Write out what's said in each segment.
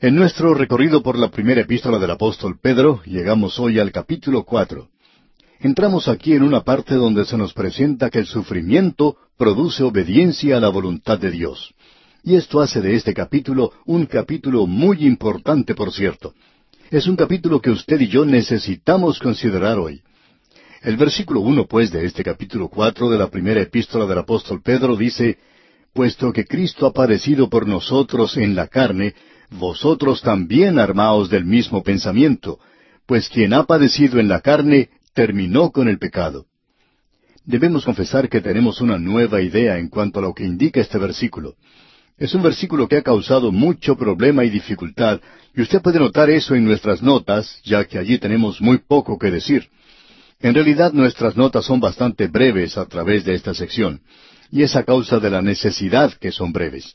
En nuestro recorrido por la primera epístola del apóstol Pedro, llegamos hoy al capítulo cuatro. Entramos aquí en una parte donde se nos presenta que el sufrimiento produce obediencia a la voluntad de Dios. Y esto hace de este capítulo un capítulo muy importante, por cierto. Es un capítulo que usted y yo necesitamos considerar hoy. El versículo uno, pues, de este capítulo cuatro de la primera epístola del apóstol Pedro dice, Puesto que Cristo ha padecido por nosotros en la carne, vosotros también armaos del mismo pensamiento, pues quien ha padecido en la carne terminó con el pecado. Debemos confesar que tenemos una nueva idea en cuanto a lo que indica este versículo. Es un versículo que ha causado mucho problema y dificultad, y usted puede notar eso en nuestras notas, ya que allí tenemos muy poco que decir. En realidad nuestras notas son bastante breves a través de esta sección, y es a causa de la necesidad que son breves.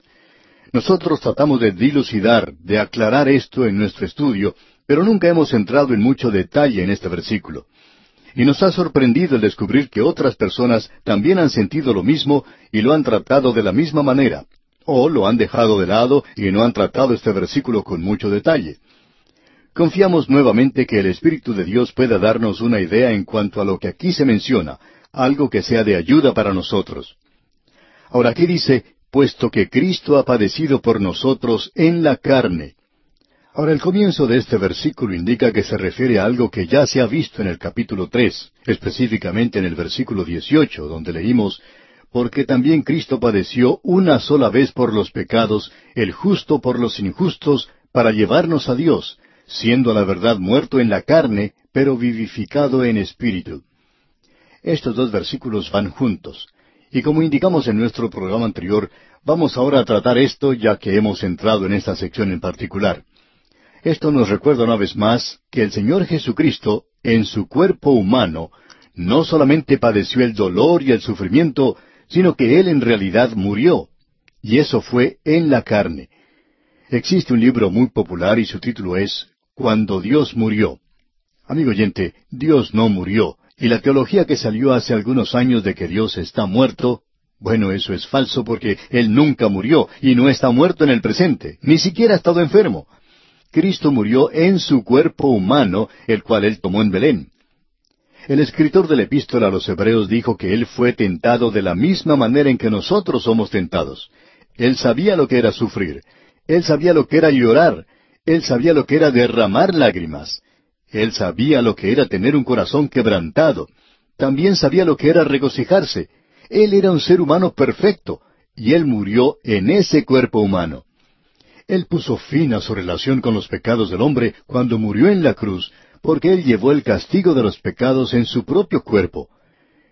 Nosotros tratamos de dilucidar, de aclarar esto en nuestro estudio, pero nunca hemos entrado en mucho detalle en este versículo. Y nos ha sorprendido el descubrir que otras personas también han sentido lo mismo y lo han tratado de la misma manera, o lo han dejado de lado y no han tratado este versículo con mucho detalle. Confiamos nuevamente que el Espíritu de Dios pueda darnos una idea en cuanto a lo que aquí se menciona, algo que sea de ayuda para nosotros. Ahora aquí dice, puesto que Cristo ha padecido por nosotros en la carne. Ahora el comienzo de este versículo indica que se refiere a algo que ya se ha visto en el capítulo tres, específicamente en el versículo dieciocho, donde leímos porque también Cristo padeció una sola vez por los pecados, el justo por los injustos, para llevarnos a Dios, siendo a la verdad muerto en la carne, pero vivificado en espíritu. Estos dos versículos van juntos. Y como indicamos en nuestro programa anterior, vamos ahora a tratar esto ya que hemos entrado en esta sección en particular. Esto nos recuerda una vez más que el Señor Jesucristo, en su cuerpo humano, no solamente padeció el dolor y el sufrimiento, sino que Él en realidad murió. Y eso fue en la carne. Existe un libro muy popular y su título es Cuando Dios murió. Amigo oyente, Dios no murió, y la teología que salió hace algunos años de que Dios está muerto, bueno, eso es falso porque Él nunca murió y no está muerto en el presente, ni siquiera ha estado enfermo. Cristo murió en su cuerpo humano, el cual Él tomó en Belén. El escritor de la epístola a los Hebreos dijo que Él fue tentado de la misma manera en que nosotros somos tentados. Él sabía lo que era sufrir, Él sabía lo que era llorar, Él sabía lo que era derramar lágrimas, él sabía lo que era tener un corazón quebrantado. También sabía lo que era regocijarse. Él era un ser humano perfecto, y Él murió en ese cuerpo humano. Él puso fin a su relación con los pecados del hombre cuando murió en la cruz, porque Él llevó el castigo de los pecados en su propio cuerpo.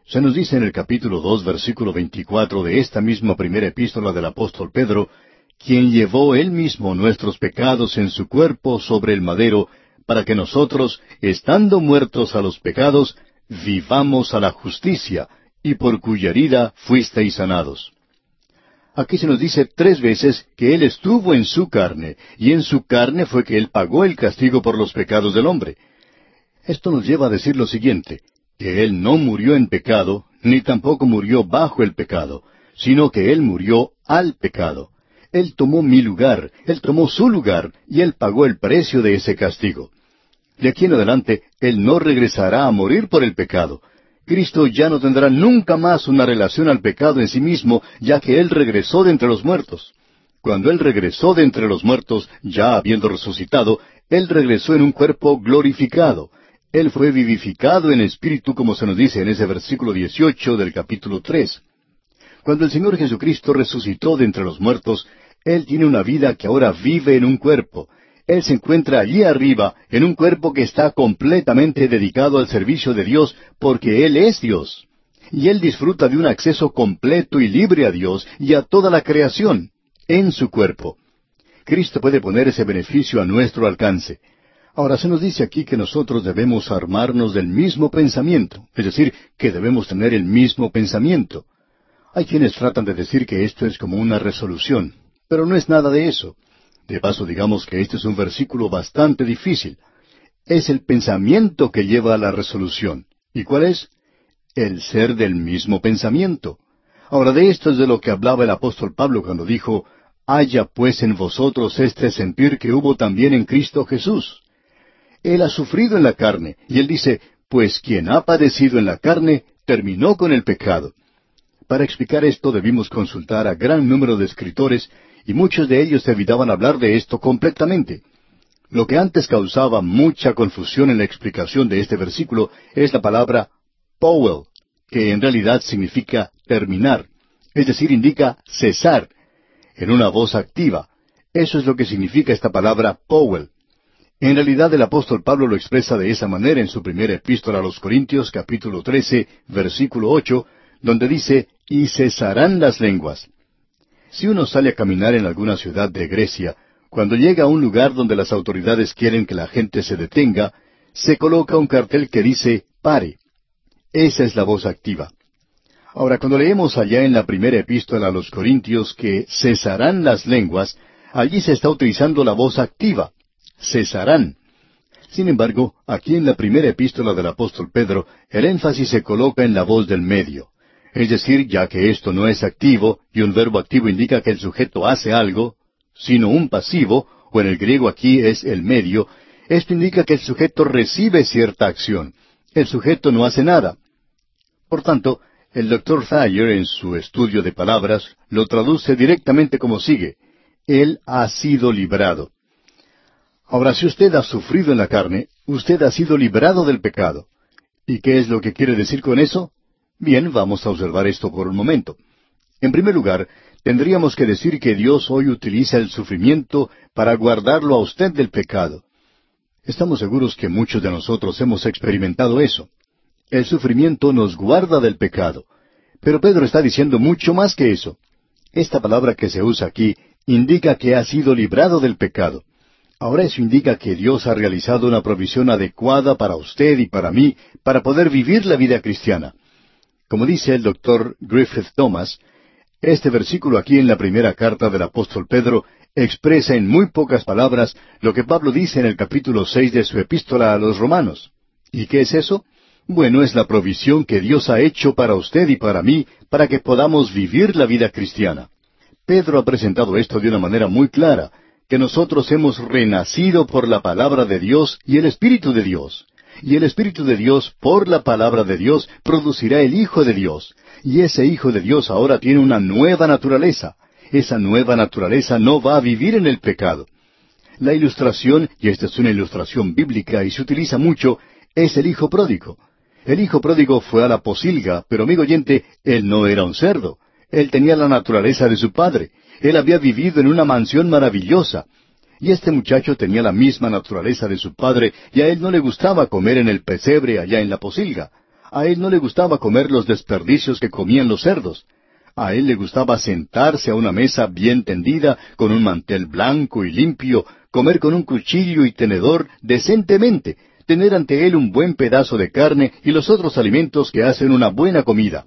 Se nos dice en el capítulo dos, versículo veinticuatro de esta misma primera epístola del apóstol Pedro, quien llevó Él mismo nuestros pecados en su cuerpo sobre el madero, para que nosotros, estando muertos a los pecados, vivamos a la justicia, y por cuya herida fuisteis sanados. Aquí se nos dice tres veces que Él estuvo en su carne, y en su carne fue que Él pagó el castigo por los pecados del hombre. Esto nos lleva a decir lo siguiente, que Él no murió en pecado, ni tampoco murió bajo el pecado, sino que Él murió al pecado. Él tomó mi lugar, Él tomó su lugar, y Él pagó el precio de ese castigo. De aquí en adelante, Él no regresará a morir por el pecado. Cristo ya no tendrá nunca más una relación al pecado en sí mismo, ya que Él regresó de entre los muertos. Cuando Él regresó de entre los muertos, ya habiendo resucitado, Él regresó en un cuerpo glorificado. Él fue vivificado en espíritu, como se nos dice en ese versículo 18 del capítulo 3. Cuando el Señor Jesucristo resucitó de entre los muertos, él tiene una vida que ahora vive en un cuerpo. Él se encuentra allí arriba, en un cuerpo que está completamente dedicado al servicio de Dios, porque Él es Dios. Y Él disfruta de un acceso completo y libre a Dios y a toda la creación, en su cuerpo. Cristo puede poner ese beneficio a nuestro alcance. Ahora se nos dice aquí que nosotros debemos armarnos del mismo pensamiento, es decir, que debemos tener el mismo pensamiento. Hay quienes tratan de decir que esto es como una resolución, pero no es nada de eso. De paso, digamos que este es un versículo bastante difícil. Es el pensamiento que lleva a la resolución. ¿Y cuál es? El ser del mismo pensamiento. Ahora, de esto es de lo que hablaba el apóstol Pablo cuando dijo, haya pues en vosotros este sentir que hubo también en Cristo Jesús. Él ha sufrido en la carne, y él dice, pues quien ha padecido en la carne, terminó con el pecado. Para explicar esto debimos consultar a gran número de escritores, y muchos de ellos evitaban hablar de esto completamente. Lo que antes causaba mucha confusión en la explicación de este versículo es la palabra Powell, que en realidad significa terminar, es decir, indica cesar, en una voz activa. Eso es lo que significa esta palabra Powell. En realidad el apóstol Pablo lo expresa de esa manera en su primera epístola a los Corintios capítulo 13 versículo 8, donde dice, y cesarán las lenguas. Si uno sale a caminar en alguna ciudad de Grecia, cuando llega a un lugar donde las autoridades quieren que la gente se detenga, se coloca un cartel que dice pare. Esa es la voz activa. Ahora, cuando leemos allá en la primera epístola a los Corintios que cesarán las lenguas, allí se está utilizando la voz activa cesarán. Sin embargo, aquí en la primera epístola del apóstol Pedro, el énfasis se coloca en la voz del medio. Es decir, ya que esto no es activo, y un verbo activo indica que el sujeto hace algo, sino un pasivo, o en el griego aquí es el medio, esto indica que el sujeto recibe cierta acción. El sujeto no hace nada. Por tanto, el doctor Thayer, en su estudio de palabras, lo traduce directamente como sigue. Él ha sido librado. Ahora, si usted ha sufrido en la carne, usted ha sido librado del pecado. ¿Y qué es lo que quiere decir con eso? Bien, vamos a observar esto por un momento. En primer lugar, tendríamos que decir que Dios hoy utiliza el sufrimiento para guardarlo a usted del pecado. Estamos seguros que muchos de nosotros hemos experimentado eso. El sufrimiento nos guarda del pecado. Pero Pedro está diciendo mucho más que eso. Esta palabra que se usa aquí indica que ha sido librado del pecado. Ahora eso indica que Dios ha realizado una provisión adecuada para usted y para mí para poder vivir la vida cristiana. Como dice el doctor Griffith Thomas, este versículo aquí en la primera carta del apóstol Pedro expresa en muy pocas palabras lo que Pablo dice en el capítulo seis de su epístola a los romanos. ¿Y qué es eso? Bueno, es la provisión que Dios ha hecho para usted y para mí para que podamos vivir la vida cristiana. Pedro ha presentado esto de una manera muy clara, que nosotros hemos renacido por la palabra de Dios y el Espíritu de Dios. Y el Espíritu de Dios, por la palabra de Dios, producirá el Hijo de Dios. Y ese Hijo de Dios ahora tiene una nueva naturaleza. Esa nueva naturaleza no va a vivir en el pecado. La ilustración, y esta es una ilustración bíblica y se utiliza mucho, es el Hijo pródigo. El Hijo pródigo fue a la posilga, pero amigo oyente, él no era un cerdo. Él tenía la naturaleza de su padre. Él había vivido en una mansión maravillosa. Y este muchacho tenía la misma naturaleza de su padre, y a él no le gustaba comer en el pesebre allá en la posilga. A él no le gustaba comer los desperdicios que comían los cerdos. A él le gustaba sentarse a una mesa bien tendida, con un mantel blanco y limpio, comer con un cuchillo y tenedor decentemente, tener ante él un buen pedazo de carne y los otros alimentos que hacen una buena comida.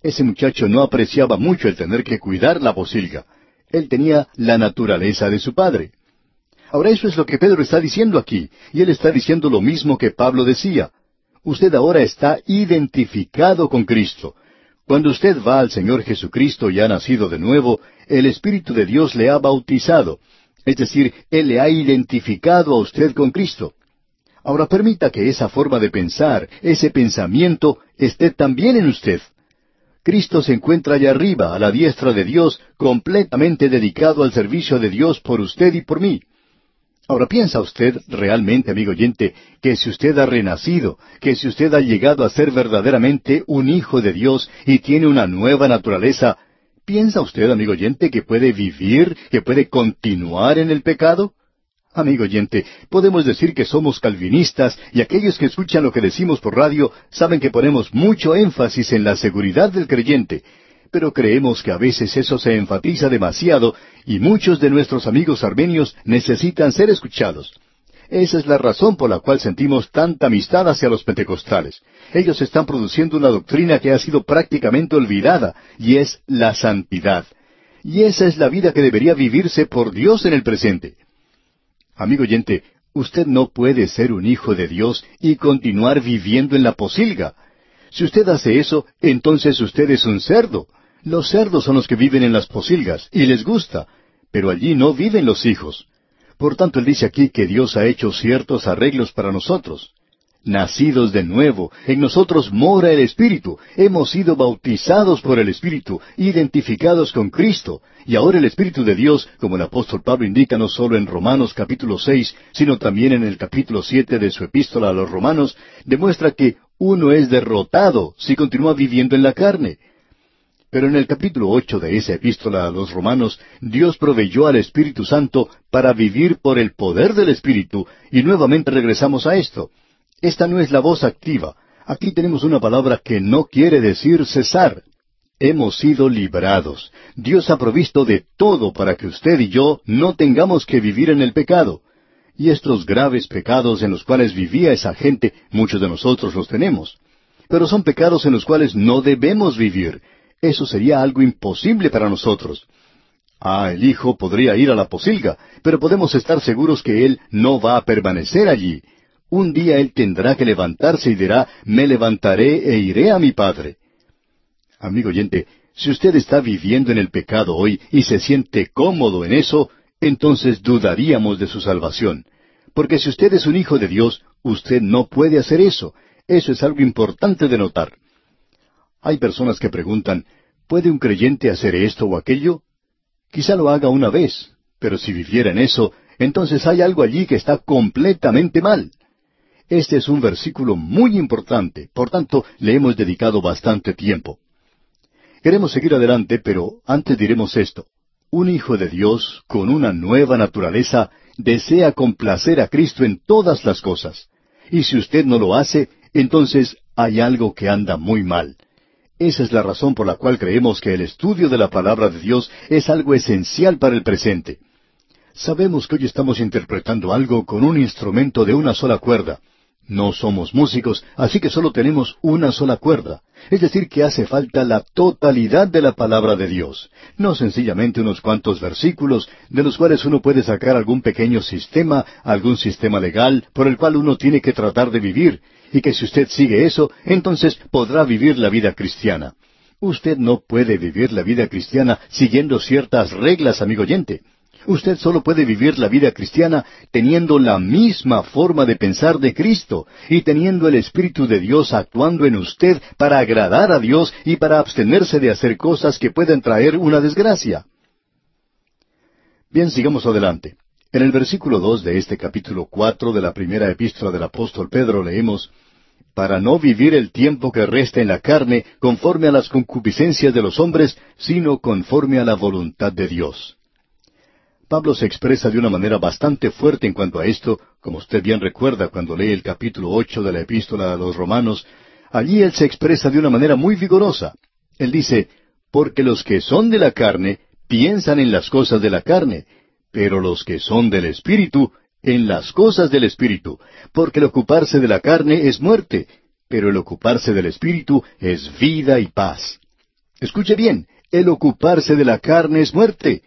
Ese muchacho no apreciaba mucho el tener que cuidar la posilga. Él tenía la naturaleza de su padre. Ahora eso es lo que Pedro está diciendo aquí, y él está diciendo lo mismo que Pablo decía. Usted ahora está identificado con Cristo. Cuando usted va al Señor Jesucristo y ha nacido de nuevo, el Espíritu de Dios le ha bautizado. Es decir, Él le ha identificado a usted con Cristo. Ahora permita que esa forma de pensar, ese pensamiento, esté también en usted. Cristo se encuentra allá arriba, a la diestra de Dios, completamente dedicado al servicio de Dios por usted y por mí. Ahora piensa usted realmente, amigo oyente, que si usted ha renacido, que si usted ha llegado a ser verdaderamente un hijo de Dios y tiene una nueva naturaleza, ¿piensa usted, amigo oyente, que puede vivir, que puede continuar en el pecado? Amigo oyente, podemos decir que somos calvinistas y aquellos que escuchan lo que decimos por radio saben que ponemos mucho énfasis en la seguridad del creyente, pero creemos que a veces eso se enfatiza demasiado y muchos de nuestros amigos armenios necesitan ser escuchados. Esa es la razón por la cual sentimos tanta amistad hacia los pentecostales. Ellos están produciendo una doctrina que ha sido prácticamente olvidada, y es la santidad. Y esa es la vida que debería vivirse por Dios en el presente. Amigo oyente, usted no puede ser un hijo de Dios y continuar viviendo en la posilga. Si usted hace eso, entonces usted es un cerdo. Los cerdos son los que viven en las posilgas, y les gusta. pero allí no viven los hijos. Por tanto, él dice aquí que Dios ha hecho ciertos arreglos para nosotros. Nacidos de nuevo, en nosotros mora el Espíritu, hemos sido bautizados por el Espíritu, identificados con Cristo, y ahora el Espíritu de Dios, como el apóstol Pablo indica no solo en Romanos capítulo seis, sino también en el capítulo siete de su epístola a los Romanos, demuestra que uno es derrotado si continúa viviendo en la carne. Pero en el capítulo ocho de esa epístola a los romanos, Dios proveyó al Espíritu Santo para vivir por el poder del Espíritu, y nuevamente regresamos a esto. Esta no es la voz activa. Aquí tenemos una palabra que no quiere decir cesar. Hemos sido librados. Dios ha provisto de todo para que usted y yo no tengamos que vivir en el pecado. Y estos graves pecados en los cuales vivía esa gente, muchos de nosotros los tenemos. Pero son pecados en los cuales no debemos vivir. Eso sería algo imposible para nosotros. Ah, el Hijo podría ir a la posilga, pero podemos estar seguros que Él no va a permanecer allí. Un día Él tendrá que levantarse y dirá, me levantaré e iré a mi Padre. Amigo oyente, si usted está viviendo en el pecado hoy y se siente cómodo en eso, entonces dudaríamos de su salvación. Porque si usted es un hijo de Dios, usted no puede hacer eso. Eso es algo importante de notar. Hay personas que preguntan, ¿puede un creyente hacer esto o aquello? Quizá lo haga una vez, pero si viviera en eso, entonces hay algo allí que está completamente mal. Este es un versículo muy importante, por tanto le hemos dedicado bastante tiempo. Queremos seguir adelante, pero antes diremos esto. Un hijo de Dios, con una nueva naturaleza, desea complacer a Cristo en todas las cosas. Y si usted no lo hace, entonces hay algo que anda muy mal. Esa es la razón por la cual creemos que el estudio de la palabra de Dios es algo esencial para el presente. Sabemos que hoy estamos interpretando algo con un instrumento de una sola cuerda. No somos músicos, así que solo tenemos una sola cuerda. Es decir, que hace falta la totalidad de la palabra de Dios, no sencillamente unos cuantos versículos de los cuales uno puede sacar algún pequeño sistema, algún sistema legal por el cual uno tiene que tratar de vivir, y que si usted sigue eso, entonces podrá vivir la vida cristiana. Usted no puede vivir la vida cristiana siguiendo ciertas reglas, amigo oyente. Usted solo puede vivir la vida cristiana teniendo la misma forma de pensar de Cristo y teniendo el Espíritu de Dios actuando en usted para agradar a Dios y para abstenerse de hacer cosas que pueden traer una desgracia. Bien, sigamos adelante. En el versículo dos de este capítulo cuatro de la primera epístola del apóstol Pedro leemos para no vivir el tiempo que resta en la carne conforme a las concupiscencias de los hombres, sino conforme a la voluntad de Dios. Pablo se expresa de una manera bastante fuerte en cuanto a esto, como usted bien recuerda cuando lee el capítulo ocho de la epístola a los romanos, allí él se expresa de una manera muy vigorosa. Él dice, porque los que son de la carne piensan en las cosas de la carne, pero los que son del Espíritu, en las cosas del Espíritu, porque el ocuparse de la carne es muerte, pero el ocuparse del Espíritu es vida y paz. Escuche bien, el ocuparse de la carne es muerte.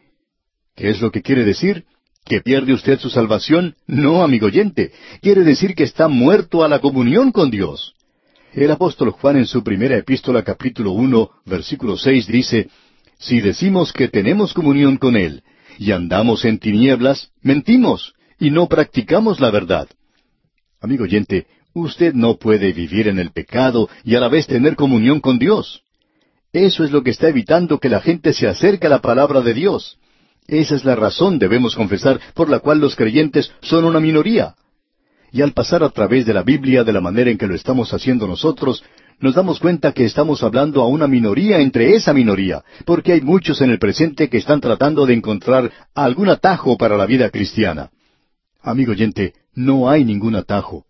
¿Qué es lo que quiere decir? ¿Que pierde usted su salvación? No, amigo oyente. Quiere decir que está muerto a la comunión con Dios. El apóstol Juan en su primera epístola capítulo uno, versículo seis dice, Si decimos que tenemos comunión con Él, y andamos en tinieblas, mentimos y no practicamos la verdad. Amigo oyente, usted no puede vivir en el pecado y a la vez tener comunión con Dios. Eso es lo que está evitando que la gente se acerque a la palabra de Dios. Esa es la razón, debemos confesar, por la cual los creyentes son una minoría. Y al pasar a través de la Biblia de la manera en que lo estamos haciendo nosotros, nos damos cuenta que estamos hablando a una minoría entre esa minoría, porque hay muchos en el presente que están tratando de encontrar algún atajo para la vida cristiana. Amigo oyente, no hay ningún atajo.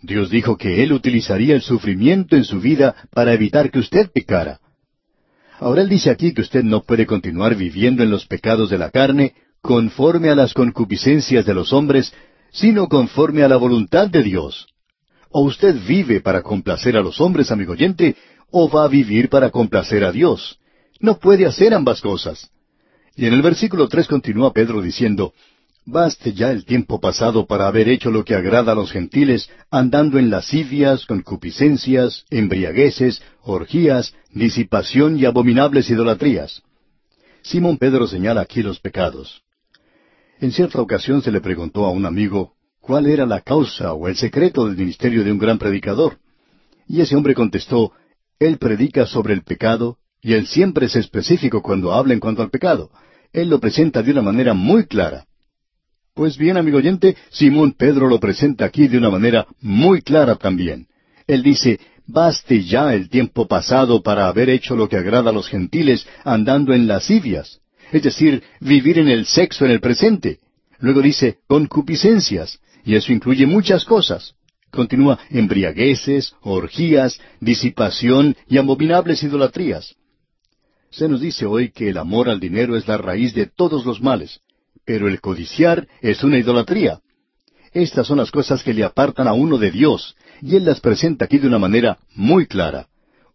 Dios dijo que Él utilizaría el sufrimiento en su vida para evitar que usted pecara. Ahora Él dice aquí que usted no puede continuar viviendo en los pecados de la carne conforme a las concupiscencias de los hombres, sino conforme a la voluntad de Dios. O usted vive para complacer a los hombres, amigo oyente, o va a vivir para complacer a Dios. No puede hacer ambas cosas. Y en el versículo tres continúa Pedro diciendo, Baste ya el tiempo pasado para haber hecho lo que agrada a los gentiles, andando en lascivias, concupiscencias, embriagueces, orgías, disipación y abominables idolatrías. Simón Pedro señala aquí los pecados. En cierta ocasión se le preguntó a un amigo cuál era la causa o el secreto del ministerio de un gran predicador. Y ese hombre contestó, Él predica sobre el pecado y él siempre es específico cuando habla en cuanto al pecado. Él lo presenta de una manera muy clara. Pues bien, amigo oyente, Simón Pedro lo presenta aquí de una manera muy clara también. Él dice, baste ya el tiempo pasado para haber hecho lo que agrada a los gentiles andando en lascivias, es decir, vivir en el sexo en el presente. Luego dice, concupiscencias, y eso incluye muchas cosas. Continúa embriagueces, orgías, disipación y abominables idolatrías. Se nos dice hoy que el amor al dinero es la raíz de todos los males, pero el codiciar es una idolatría. Estas son las cosas que le apartan a uno de Dios, y Él las presenta aquí de una manera muy clara.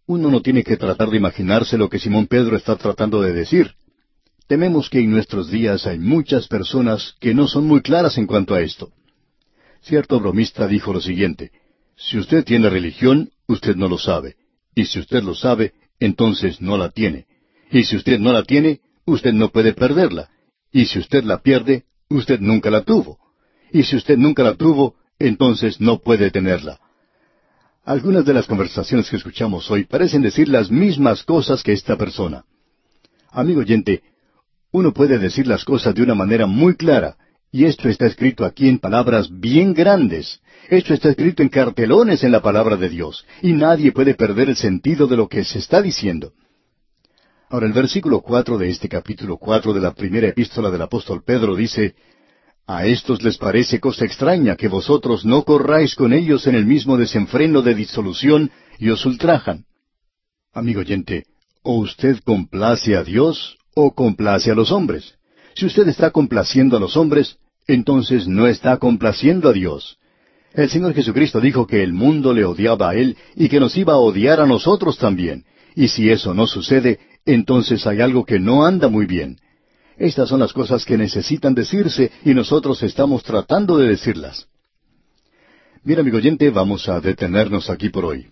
Uno no tiene que tratar de imaginarse lo que Simón Pedro está tratando de decir. Tememos que en nuestros días hay muchas personas que no son muy claras en cuanto a esto. Cierto bromista dijo lo siguiente, Si usted tiene religión, usted no lo sabe, y si usted lo sabe, entonces no la tiene. Y si usted no la tiene, usted no puede perderla. Y si usted la pierde, usted nunca la tuvo. Y si usted nunca la tuvo, entonces no puede tenerla. Algunas de las conversaciones que escuchamos hoy parecen decir las mismas cosas que esta persona. Amigo oyente, uno puede decir las cosas de una manera muy clara, y esto está escrito aquí en palabras bien grandes. Esto está escrito en cartelones en la palabra de Dios, y nadie puede perder el sentido de lo que se está diciendo. Ahora el versículo cuatro de este capítulo cuatro de la primera epístola del apóstol Pedro dice, A estos les parece cosa extraña que vosotros no corráis con ellos en el mismo desenfreno de disolución y os ultrajan. Amigo oyente, o usted complace a Dios o complace a los hombres. Si usted está complaciendo a los hombres, entonces no está complaciendo a Dios. El Señor Jesucristo dijo que el mundo le odiaba a Él y que nos iba a odiar a nosotros también. Y si eso no sucede, entonces hay algo que no anda muy bien. Estas son las cosas que necesitan decirse y nosotros estamos tratando de decirlas. Mira, amigo oyente, vamos a detenernos aquí por hoy.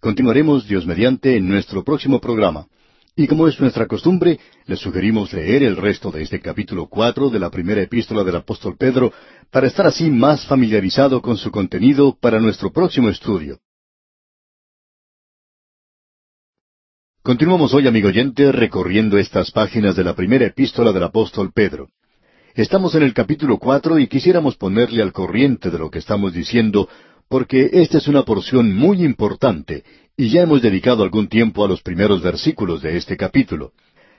Continuaremos, Dios mediante, en nuestro próximo programa. Y como es nuestra costumbre, le sugerimos leer el resto de este capítulo cuatro de la primera epístola del apóstol Pedro para estar así más familiarizado con su contenido para nuestro próximo estudio. Continuamos hoy, amigo oyente, recorriendo estas páginas de la primera epístola del apóstol Pedro. Estamos en el capítulo cuatro y quisiéramos ponerle al corriente de lo que estamos diciendo, porque esta es una porción muy importante, y ya hemos dedicado algún tiempo a los primeros versículos de este capítulo.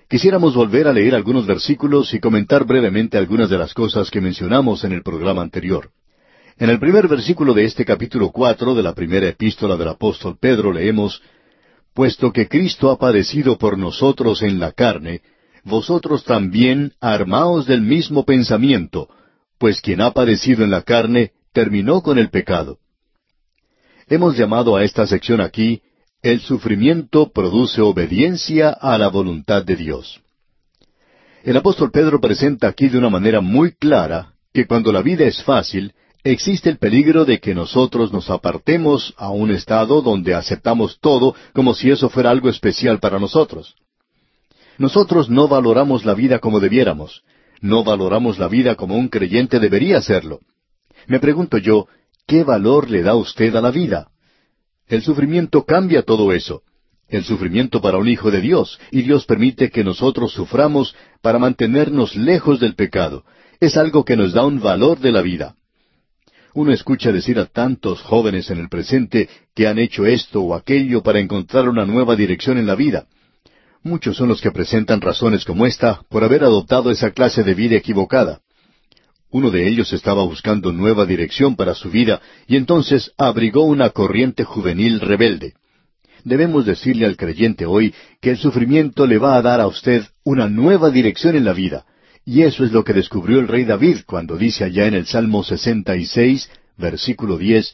Quisiéramos volver a leer algunos versículos y comentar brevemente algunas de las cosas que mencionamos en el programa anterior. En el primer versículo de este capítulo cuatro de la primera epístola del apóstol Pedro leemos puesto que Cristo ha padecido por nosotros en la carne, vosotros también armaos del mismo pensamiento, pues quien ha padecido en la carne terminó con el pecado. Hemos llamado a esta sección aquí, el sufrimiento produce obediencia a la voluntad de Dios. El apóstol Pedro presenta aquí de una manera muy clara que cuando la vida es fácil, existe el peligro de que nosotros nos apartemos a un estado donde aceptamos todo como si eso fuera algo especial para nosotros. Nosotros no valoramos la vida como debiéramos, no valoramos la vida como un creyente debería hacerlo. Me pregunto yo, ¿qué valor le da usted a la vida? El sufrimiento cambia todo eso. El sufrimiento para un hijo de Dios, y Dios permite que nosotros suframos para mantenernos lejos del pecado. Es algo que nos da un valor de la vida. Uno escucha decir a tantos jóvenes en el presente que han hecho esto o aquello para encontrar una nueva dirección en la vida. Muchos son los que presentan razones como esta por haber adoptado esa clase de vida equivocada. Uno de ellos estaba buscando nueva dirección para su vida y entonces abrigó una corriente juvenil rebelde. Debemos decirle al creyente hoy que el sufrimiento le va a dar a usted una nueva dirección en la vida, y eso es lo que descubrió el rey David cuando dice allá en el Salmo 66, versículo 10,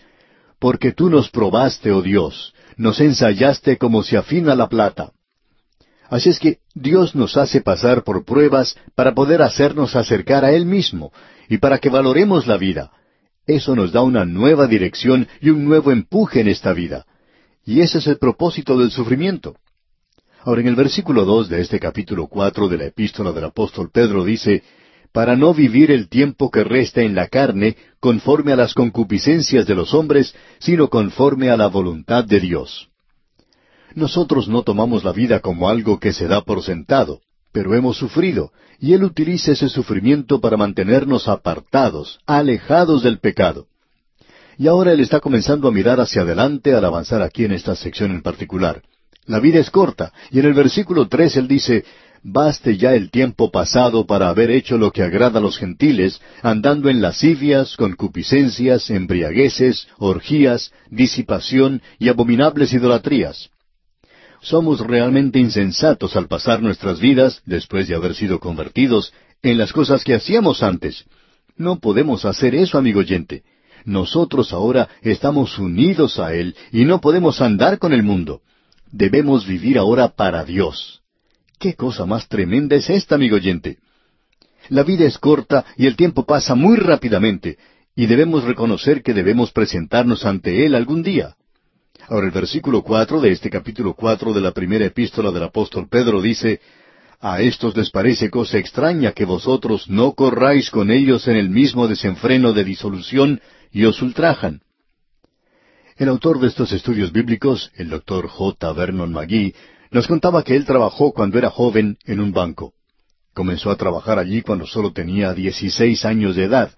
Porque tú nos probaste, oh Dios, nos ensayaste como se afina la plata. Así es que Dios nos hace pasar por pruebas para poder hacernos acercar a Él mismo y para que valoremos la vida. Eso nos da una nueva dirección y un nuevo empuje en esta vida. Y ese es el propósito del sufrimiento. Ahora en el versículo dos de este capítulo cuatro de la epístola del apóstol Pedro dice, para no vivir el tiempo que resta en la carne conforme a las concupiscencias de los hombres, sino conforme a la voluntad de Dios. Nosotros no tomamos la vida como algo que se da por sentado, pero hemos sufrido, y Él utiliza ese sufrimiento para mantenernos apartados, alejados del pecado. Y ahora Él está comenzando a mirar hacia adelante al avanzar aquí en esta sección en particular. La vida es corta, y en el versículo tres Él dice, baste ya el tiempo pasado para haber hecho lo que agrada a los gentiles, andando en lascivias, concupiscencias, embriagueces, orgías, disipación y abominables idolatrías. Somos realmente insensatos al pasar nuestras vidas, después de haber sido convertidos, en las cosas que hacíamos antes. No podemos hacer eso, amigo oyente. Nosotros ahora estamos unidos a Él y no podemos andar con el mundo. Debemos vivir ahora para Dios. ¿Qué cosa más tremenda es esta, amigo oyente? La vida es corta y el tiempo pasa muy rápidamente, y debemos reconocer que debemos presentarnos ante Él algún día. Ahora el versículo cuatro de este capítulo cuatro de la primera epístola del apóstol Pedro dice, A estos les parece cosa extraña que vosotros no corráis con ellos en el mismo desenfreno de disolución y os ultrajan. El autor de estos estudios bíblicos, el doctor J. Vernon McGee, nos contaba que él trabajó cuando era joven en un banco. Comenzó a trabajar allí cuando solo tenía dieciséis años de edad,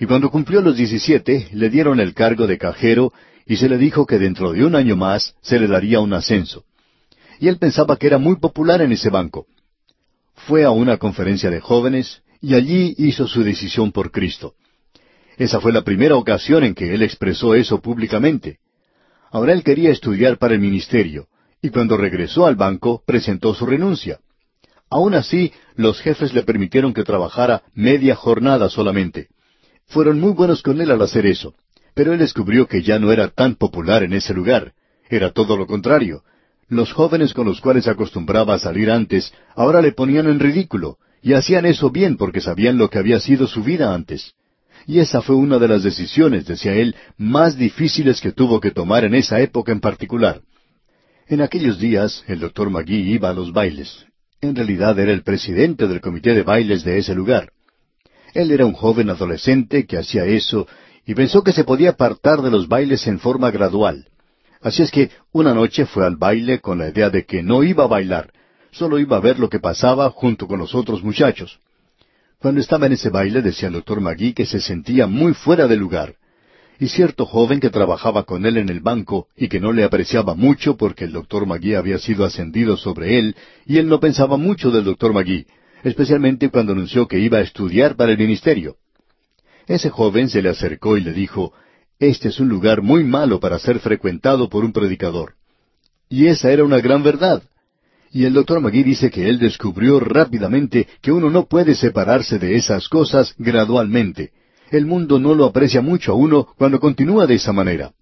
y cuando cumplió los diecisiete le dieron el cargo de cajero y se le dijo que dentro de un año más se le daría un ascenso. Y él pensaba que era muy popular en ese banco. Fue a una conferencia de jóvenes y allí hizo su decisión por Cristo. Esa fue la primera ocasión en que él expresó eso públicamente. Ahora él quería estudiar para el ministerio, y cuando regresó al banco presentó su renuncia. Aún así, los jefes le permitieron que trabajara media jornada solamente. Fueron muy buenos con él al hacer eso, pero él descubrió que ya no era tan popular en ese lugar. Era todo lo contrario. Los jóvenes con los cuales acostumbraba a salir antes, ahora le ponían en ridículo, y hacían eso bien porque sabían lo que había sido su vida antes. Y esa fue una de las decisiones, decía él, más difíciles que tuvo que tomar en esa época en particular. En aquellos días el doctor Magui iba a los bailes. En realidad era el presidente del comité de bailes de ese lugar. Él era un joven adolescente que hacía eso y pensó que se podía apartar de los bailes en forma gradual. Así es que una noche fue al baile con la idea de que no iba a bailar, solo iba a ver lo que pasaba junto con los otros muchachos. Cuando estaba en ese baile decía el doctor Magui que se sentía muy fuera de lugar y cierto joven que trabajaba con él en el banco y que no le apreciaba mucho porque el doctor Magui había sido ascendido sobre él y él no pensaba mucho del doctor Magui, especialmente cuando anunció que iba a estudiar para el ministerio. Ese joven se le acercó y le dijo, Este es un lugar muy malo para ser frecuentado por un predicador. Y esa era una gran verdad. Y el doctor Magui dice que él descubrió rápidamente que uno no puede separarse de esas cosas gradualmente, el mundo no lo aprecia mucho a uno cuando continúa de esa manera.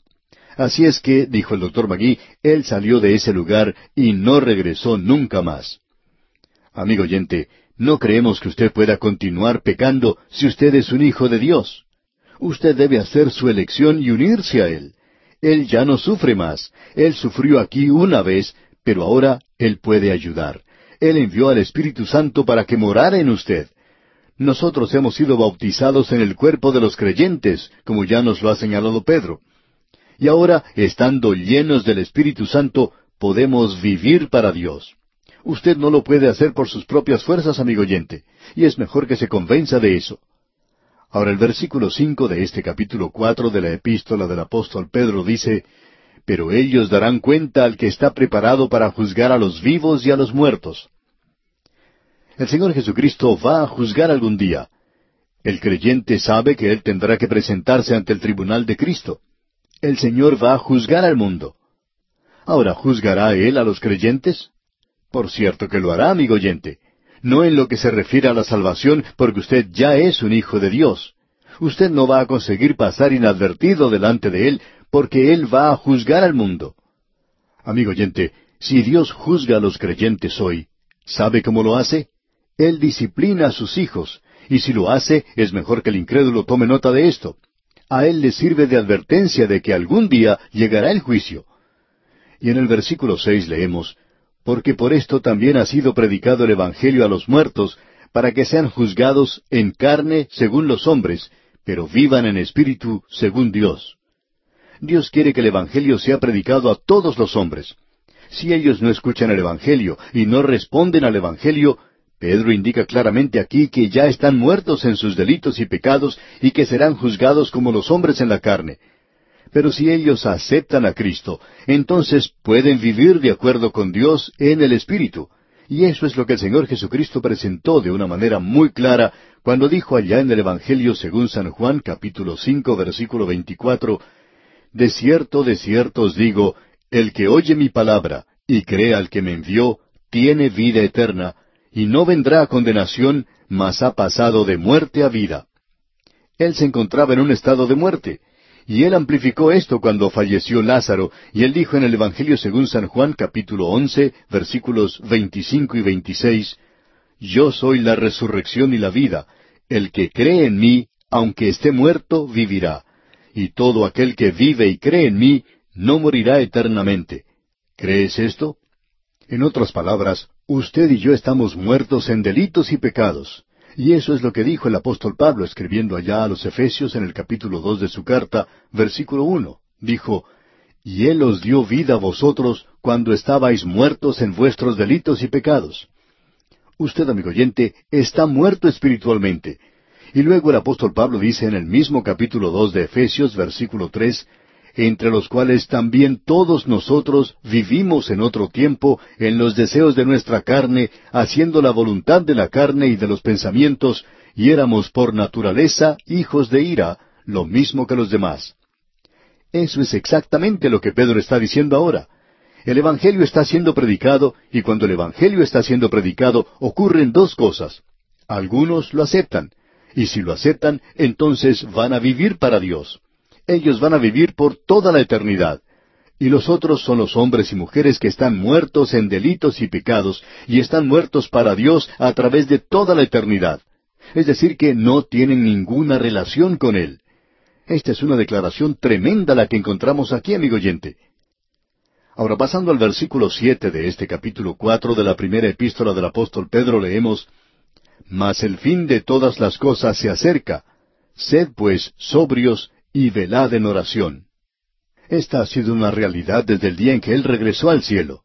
Así es que, dijo el doctor Magui, él salió de ese lugar y no regresó nunca más. Amigo oyente, no creemos que usted pueda continuar pecando si usted es un hijo de Dios. Usted debe hacer su elección y unirse a Él. Él ya no sufre más. Él sufrió aquí una vez, pero ahora Él puede ayudar. Él envió al Espíritu Santo para que morara en usted. Nosotros hemos sido bautizados en el cuerpo de los creyentes, como ya nos lo ha señalado Pedro. Y ahora, estando llenos del Espíritu Santo, podemos vivir para Dios. Usted no lo puede hacer por sus propias fuerzas, amigo oyente, y es mejor que se convenza de eso. Ahora el versículo cinco de este capítulo cuatro de la epístola del apóstol Pedro dice, Pero ellos darán cuenta al que está preparado para juzgar a los vivos y a los muertos. El Señor Jesucristo va a juzgar algún día. El creyente sabe que Él tendrá que presentarse ante el tribunal de Cristo. El Señor va a juzgar al mundo. Ahora, ¿juzgará Él a los creyentes? Por cierto que lo hará, amigo oyente. No en lo que se refiere a la salvación, porque usted ya es un hijo de Dios. Usted no va a conseguir pasar inadvertido delante de Él, porque Él va a juzgar al mundo. Amigo oyente, si Dios juzga a los creyentes hoy, ¿sabe cómo lo hace? Él disciplina a sus hijos, y si lo hace, es mejor que el incrédulo tome nota de esto. A él le sirve de advertencia de que algún día llegará el juicio. Y en el versículo seis leemos, Porque por esto también ha sido predicado el Evangelio a los muertos, para que sean juzgados en carne según los hombres, pero vivan en espíritu según Dios. Dios quiere que el Evangelio sea predicado a todos los hombres. Si ellos no escuchan el Evangelio y no responden al Evangelio, Pedro indica claramente aquí que ya están muertos en sus delitos y pecados y que serán juzgados como los hombres en la carne. Pero si ellos aceptan a Cristo, entonces pueden vivir de acuerdo con Dios en el Espíritu. Y eso es lo que el Señor Jesucristo presentó de una manera muy clara cuando dijo allá en el Evangelio según San Juan capítulo cinco versículo veinticuatro De cierto, de cierto os digo, el que oye mi palabra y cree al que me envió, tiene vida eterna, y no vendrá a condenación, mas ha pasado de muerte a vida. Él se encontraba en un estado de muerte, y él amplificó esto cuando falleció Lázaro, y él dijo en el Evangelio según San Juan capítulo once, versículos veinticinco y veintiséis, Yo soy la resurrección y la vida, el que cree en mí, aunque esté muerto, vivirá, y todo aquel que vive y cree en mí, no morirá eternamente. ¿Crees esto? En otras palabras, usted y yo estamos muertos en delitos y pecados. Y eso es lo que dijo el apóstol Pablo escribiendo allá a los Efesios en el capítulo dos de su carta, versículo uno. Dijo, Y Él os dio vida a vosotros cuando estabais muertos en vuestros delitos y pecados. Usted, amigo oyente, está muerto espiritualmente. Y luego el apóstol Pablo dice en el mismo capítulo dos de Efesios, versículo tres, entre los cuales también todos nosotros vivimos en otro tiempo en los deseos de nuestra carne, haciendo la voluntad de la carne y de los pensamientos, y éramos por naturaleza hijos de ira, lo mismo que los demás. Eso es exactamente lo que Pedro está diciendo ahora. El Evangelio está siendo predicado, y cuando el Evangelio está siendo predicado ocurren dos cosas. Algunos lo aceptan, y si lo aceptan, entonces van a vivir para Dios ellos van a vivir por toda la eternidad. Y los otros son los hombres y mujeres que están muertos en delitos y pecados, y están muertos para Dios a través de toda la eternidad. Es decir, que no tienen ninguna relación con Él. Esta es una declaración tremenda la que encontramos aquí, amigo oyente. Ahora, pasando al versículo siete de este capítulo cuatro de la primera epístola del apóstol Pedro, leemos Mas el fin de todas las cosas se acerca. Sed pues sobrios y velad en oración. Esta ha sido una realidad desde el día en que Él regresó al cielo.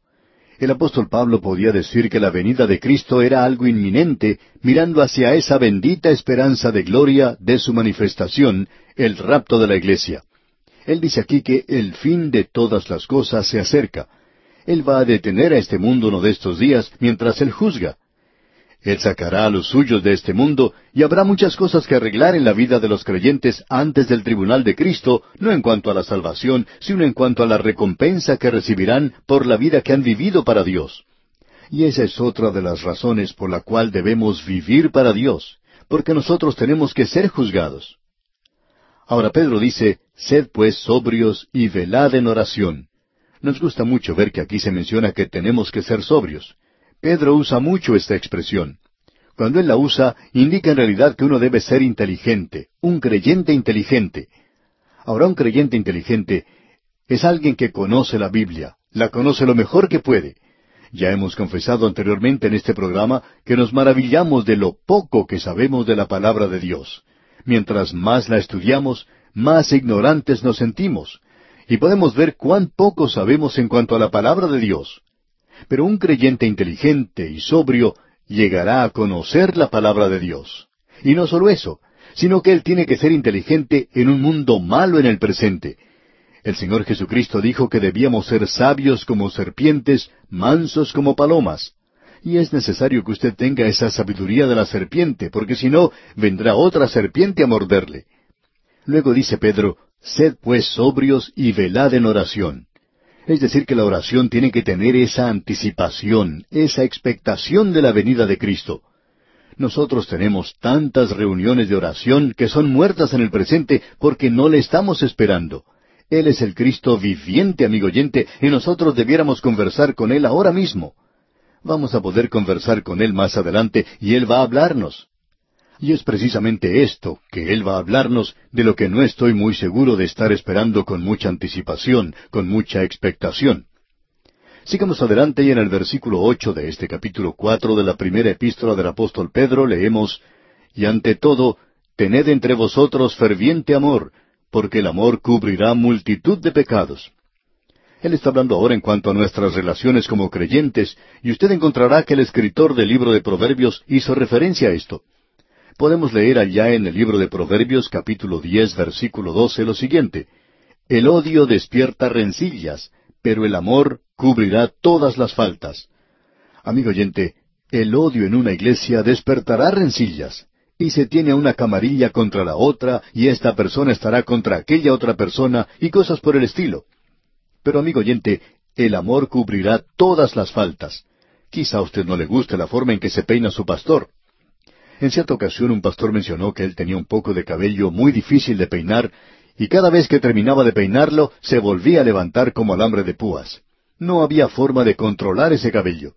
El apóstol Pablo podía decir que la venida de Cristo era algo inminente, mirando hacia esa bendita esperanza de gloria de su manifestación, el rapto de la iglesia. Él dice aquí que el fin de todas las cosas se acerca. Él va a detener a este mundo uno de estos días mientras Él juzga. Él sacará a los suyos de este mundo y habrá muchas cosas que arreglar en la vida de los creyentes antes del tribunal de Cristo, no en cuanto a la salvación, sino en cuanto a la recompensa que recibirán por la vida que han vivido para Dios. Y esa es otra de las razones por la cual debemos vivir para Dios, porque nosotros tenemos que ser juzgados. Ahora Pedro dice, Sed pues sobrios y velad en oración. Nos gusta mucho ver que aquí se menciona que tenemos que ser sobrios. Pedro usa mucho esta expresión. Cuando él la usa, indica en realidad que uno debe ser inteligente, un creyente inteligente. Ahora, un creyente inteligente es alguien que conoce la Biblia, la conoce lo mejor que puede. Ya hemos confesado anteriormente en este programa que nos maravillamos de lo poco que sabemos de la palabra de Dios. Mientras más la estudiamos, más ignorantes nos sentimos, y podemos ver cuán poco sabemos en cuanto a la palabra de Dios. Pero un creyente inteligente y sobrio llegará a conocer la palabra de Dios. Y no solo eso, sino que él tiene que ser inteligente en un mundo malo en el presente. El Señor Jesucristo dijo que debíamos ser sabios como serpientes, mansos como palomas. Y es necesario que usted tenga esa sabiduría de la serpiente, porque si no, vendrá otra serpiente a morderle. Luego dice Pedro, Sed pues sobrios y velad en oración. Es decir, que la oración tiene que tener esa anticipación, esa expectación de la venida de Cristo. Nosotros tenemos tantas reuniones de oración que son muertas en el presente porque no le estamos esperando. Él es el Cristo viviente, amigo oyente, y nosotros debiéramos conversar con Él ahora mismo. Vamos a poder conversar con Él más adelante y Él va a hablarnos. Y es precisamente esto, que Él va a hablarnos de lo que no estoy muy seguro de estar esperando con mucha anticipación, con mucha expectación. Sigamos adelante y en el versículo ocho de este capítulo cuatro de la primera epístola del apóstol Pedro leemos Y ante todo, tened entre vosotros ferviente amor, porque el amor cubrirá multitud de pecados. Él está hablando ahora en cuanto a nuestras relaciones como creyentes, y usted encontrará que el escritor del libro de Proverbios hizo referencia a esto. Podemos leer allá en el libro de Proverbios capítulo diez versículo doce lo siguiente El odio despierta rencillas, pero el amor cubrirá todas las faltas. Amigo oyente, el odio en una iglesia despertará rencillas, y se tiene una camarilla contra la otra, y esta persona estará contra aquella otra persona, y cosas por el estilo. Pero amigo oyente, el amor cubrirá todas las faltas. Quizá a usted no le guste la forma en que se peina su pastor. En cierta ocasión un pastor mencionó que él tenía un poco de cabello muy difícil de peinar y cada vez que terminaba de peinarlo se volvía a levantar como alambre de púas. No había forma de controlar ese cabello.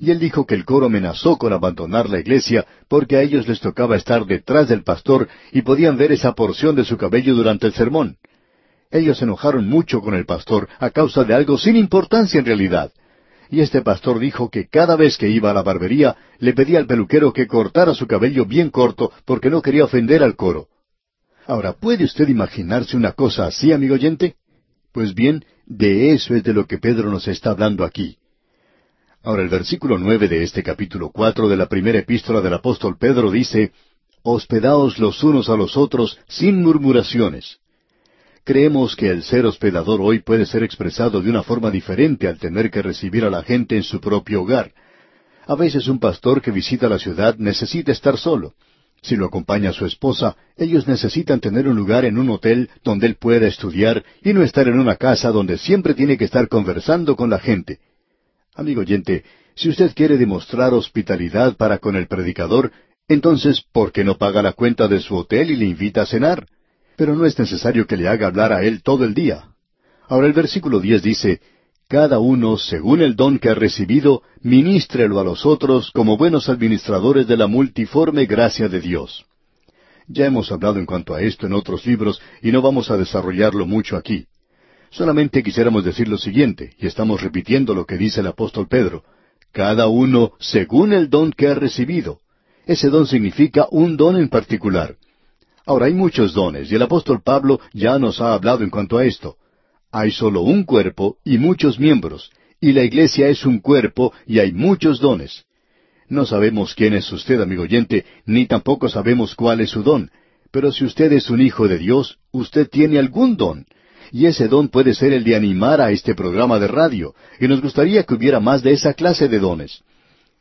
Y él dijo que el coro amenazó con abandonar la iglesia porque a ellos les tocaba estar detrás del pastor y podían ver esa porción de su cabello durante el sermón. Ellos se enojaron mucho con el pastor a causa de algo sin importancia en realidad. Y este pastor dijo que cada vez que iba a la barbería le pedía al peluquero que cortara su cabello bien corto porque no quería ofender al coro. Ahora, ¿puede usted imaginarse una cosa así, amigo oyente? Pues bien, de eso es de lo que Pedro nos está hablando aquí. Ahora el versículo nueve de este capítulo cuatro de la primera epístola del apóstol Pedro dice, Hospedaos los unos a los otros sin murmuraciones. Creemos que el ser hospedador hoy puede ser expresado de una forma diferente al tener que recibir a la gente en su propio hogar. A veces un pastor que visita la ciudad necesita estar solo, si lo acompaña su esposa, ellos necesitan tener un lugar en un hotel donde él pueda estudiar y no estar en una casa donde siempre tiene que estar conversando con la gente. Amigo oyente, si usted quiere demostrar hospitalidad para con el predicador, entonces, ¿por qué no paga la cuenta de su hotel y le invita a cenar? Pero no es necesario que le haga hablar a él todo el día. Ahora el versículo diez dice, cada uno, según el don que ha recibido, ministrelo a los otros como buenos administradores de la multiforme gracia de Dios. Ya hemos hablado en cuanto a esto en otros libros y no vamos a desarrollarlo mucho aquí. Solamente quisiéramos decir lo siguiente, y estamos repitiendo lo que dice el apóstol Pedro. Cada uno según el don que ha recibido. Ese don significa un don en particular. Ahora hay muchos dones, y el apóstol Pablo ya nos ha hablado en cuanto a esto. Hay solo un cuerpo y muchos miembros, y la iglesia es un cuerpo y hay muchos dones. No sabemos quién es usted, amigo oyente, ni tampoco sabemos cuál es su don, pero si usted es un hijo de Dios, usted tiene algún don, y ese don puede ser el de animar a este programa de radio, y nos gustaría que hubiera más de esa clase de dones.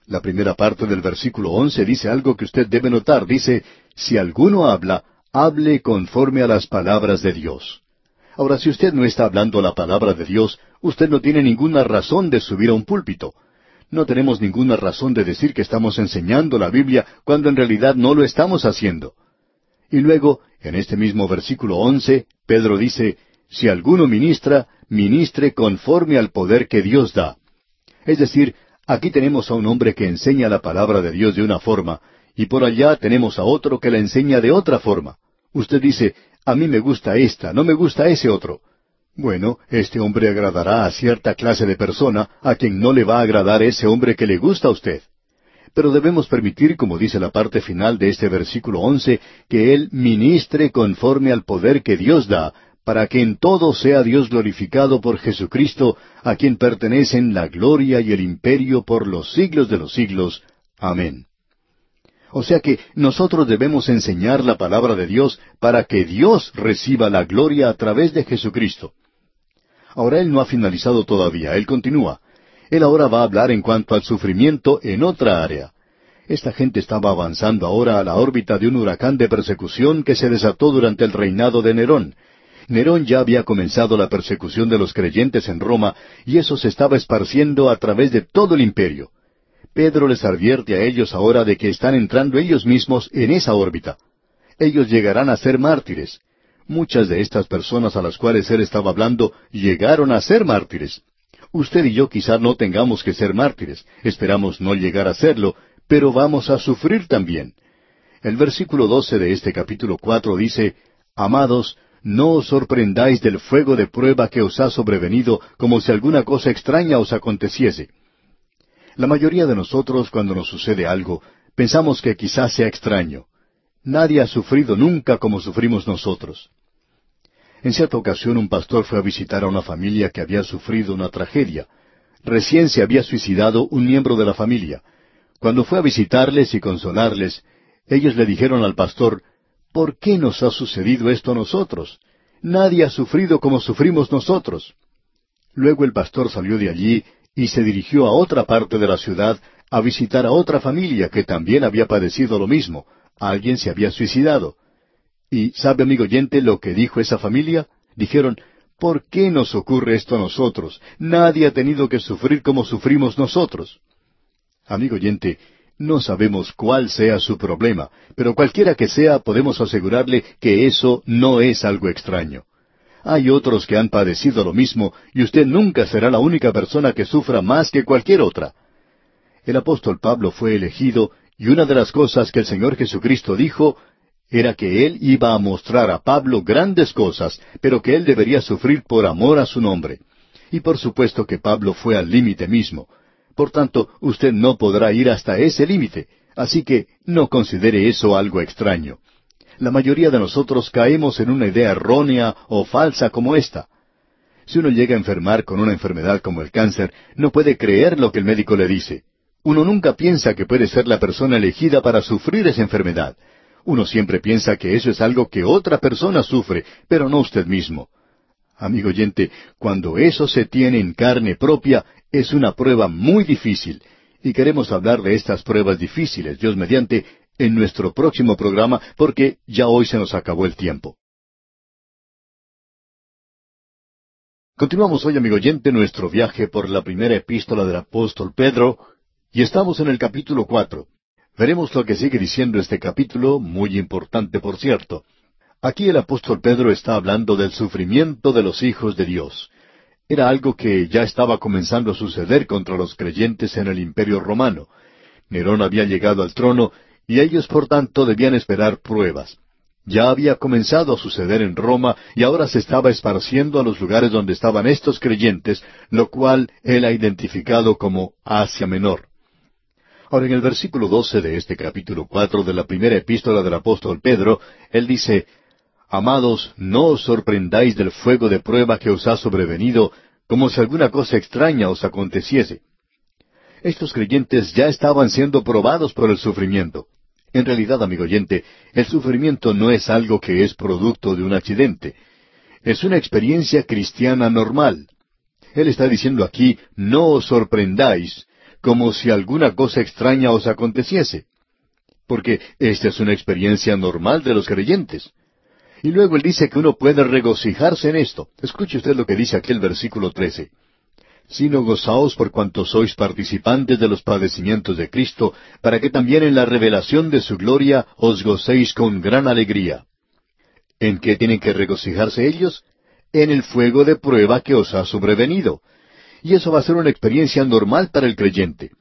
La primera parte del versículo once dice algo que usted debe notar. Dice, si alguno habla, hable conforme a las palabras de Dios. Ahora, si usted no está hablando la palabra de Dios, usted no tiene ninguna razón de subir a un púlpito. No tenemos ninguna razón de decir que estamos enseñando la Biblia cuando en realidad no lo estamos haciendo. Y luego, en este mismo versículo once, Pedro dice, Si alguno ministra, ministre conforme al poder que Dios da. Es decir, aquí tenemos a un hombre que enseña la palabra de Dios de una forma, y por allá tenemos a otro que la enseña de otra forma. Usted dice, a mí me gusta esta, no me gusta ese otro. Bueno, este hombre agradará a cierta clase de persona a quien no le va a agradar ese hombre que le gusta a usted. Pero debemos permitir, como dice la parte final de este versículo once, que Él ministre conforme al poder que Dios da, para que en todo sea Dios glorificado por Jesucristo, a quien pertenecen la gloria y el imperio por los siglos de los siglos. Amén. O sea que nosotros debemos enseñar la palabra de Dios para que Dios reciba la gloria a través de Jesucristo. Ahora Él no ha finalizado todavía, Él continúa. Él ahora va a hablar en cuanto al sufrimiento en otra área. Esta gente estaba avanzando ahora a la órbita de un huracán de persecución que se desató durante el reinado de Nerón. Nerón ya había comenzado la persecución de los creyentes en Roma y eso se estaba esparciendo a través de todo el imperio. Pedro les advierte a ellos ahora de que están entrando ellos mismos en esa órbita. Ellos llegarán a ser mártires. Muchas de estas personas a las cuales él estaba hablando llegaron a ser mártires. Usted y yo quizá no tengamos que ser mártires, esperamos no llegar a serlo, pero vamos a sufrir también. El versículo doce de este capítulo cuatro dice, Amados, no os sorprendáis del fuego de prueba que os ha sobrevenido como si alguna cosa extraña os aconteciese. La mayoría de nosotros, cuando nos sucede algo, pensamos que quizás sea extraño. Nadie ha sufrido nunca como sufrimos nosotros. En cierta ocasión un pastor fue a visitar a una familia que había sufrido una tragedia. Recién se había suicidado un miembro de la familia. Cuando fue a visitarles y consolarles, ellos le dijeron al pastor, ¿por qué nos ha sucedido esto a nosotros? Nadie ha sufrido como sufrimos nosotros. Luego el pastor salió de allí y se dirigió a otra parte de la ciudad a visitar a otra familia que también había padecido lo mismo. Alguien se había suicidado. ¿Y sabe, amigo oyente, lo que dijo esa familia? Dijeron, ¿por qué nos ocurre esto a nosotros? Nadie ha tenido que sufrir como sufrimos nosotros. Amigo oyente, no sabemos cuál sea su problema, pero cualquiera que sea podemos asegurarle que eso no es algo extraño. Hay otros que han padecido lo mismo y usted nunca será la única persona que sufra más que cualquier otra. El apóstol Pablo fue elegido y una de las cosas que el Señor Jesucristo dijo era que Él iba a mostrar a Pablo grandes cosas, pero que Él debería sufrir por amor a su nombre. Y por supuesto que Pablo fue al límite mismo. Por tanto, usted no podrá ir hasta ese límite, así que no considere eso algo extraño. La mayoría de nosotros caemos en una idea errónea o falsa como esta. Si uno llega a enfermar con una enfermedad como el cáncer, no puede creer lo que el médico le dice. Uno nunca piensa que puede ser la persona elegida para sufrir esa enfermedad. Uno siempre piensa que eso es algo que otra persona sufre, pero no usted mismo. Amigo oyente, cuando eso se tiene en carne propia, es una prueba muy difícil. Y queremos hablar de estas pruebas difíciles, Dios mediante, en nuestro próximo programa, porque ya hoy se nos acabó el tiempo. Continuamos hoy, amigo oyente, nuestro viaje por la primera epístola del apóstol Pedro, y estamos en el capítulo cuatro. Veremos lo que sigue diciendo este capítulo, muy importante por cierto. Aquí el apóstol Pedro está hablando del sufrimiento de los hijos de Dios. Era algo que ya estaba comenzando a suceder contra los creyentes en el imperio romano. Nerón había llegado al trono y ellos por tanto debían esperar pruebas. Ya había comenzado a suceder en Roma y ahora se estaba esparciendo a los lugares donde estaban estos creyentes, lo cual él ha identificado como Asia Menor. Ahora en el versículo doce de este capítulo cuatro de la primera epístola del apóstol Pedro, él dice, Amados, no os sorprendáis del fuego de prueba que os ha sobrevenido, como si alguna cosa extraña os aconteciese. Estos creyentes ya estaban siendo probados por el sufrimiento. En realidad, amigo oyente, el sufrimiento no es algo que es producto de un accidente. Es una experiencia cristiana normal. Él está diciendo aquí, no os sorprendáis, como si alguna cosa extraña os aconteciese. Porque esta es una experiencia normal de los creyentes. Y luego él dice que uno puede regocijarse en esto. Escuche usted lo que dice aquel versículo 13. Sino gozaos por cuanto sois participantes de los padecimientos de Cristo, para que también en la revelación de su gloria os gocéis con gran alegría. ¿En qué tienen que regocijarse ellos? En el fuego de prueba que os ha sobrevenido. Y eso va a ser una experiencia normal para el creyente.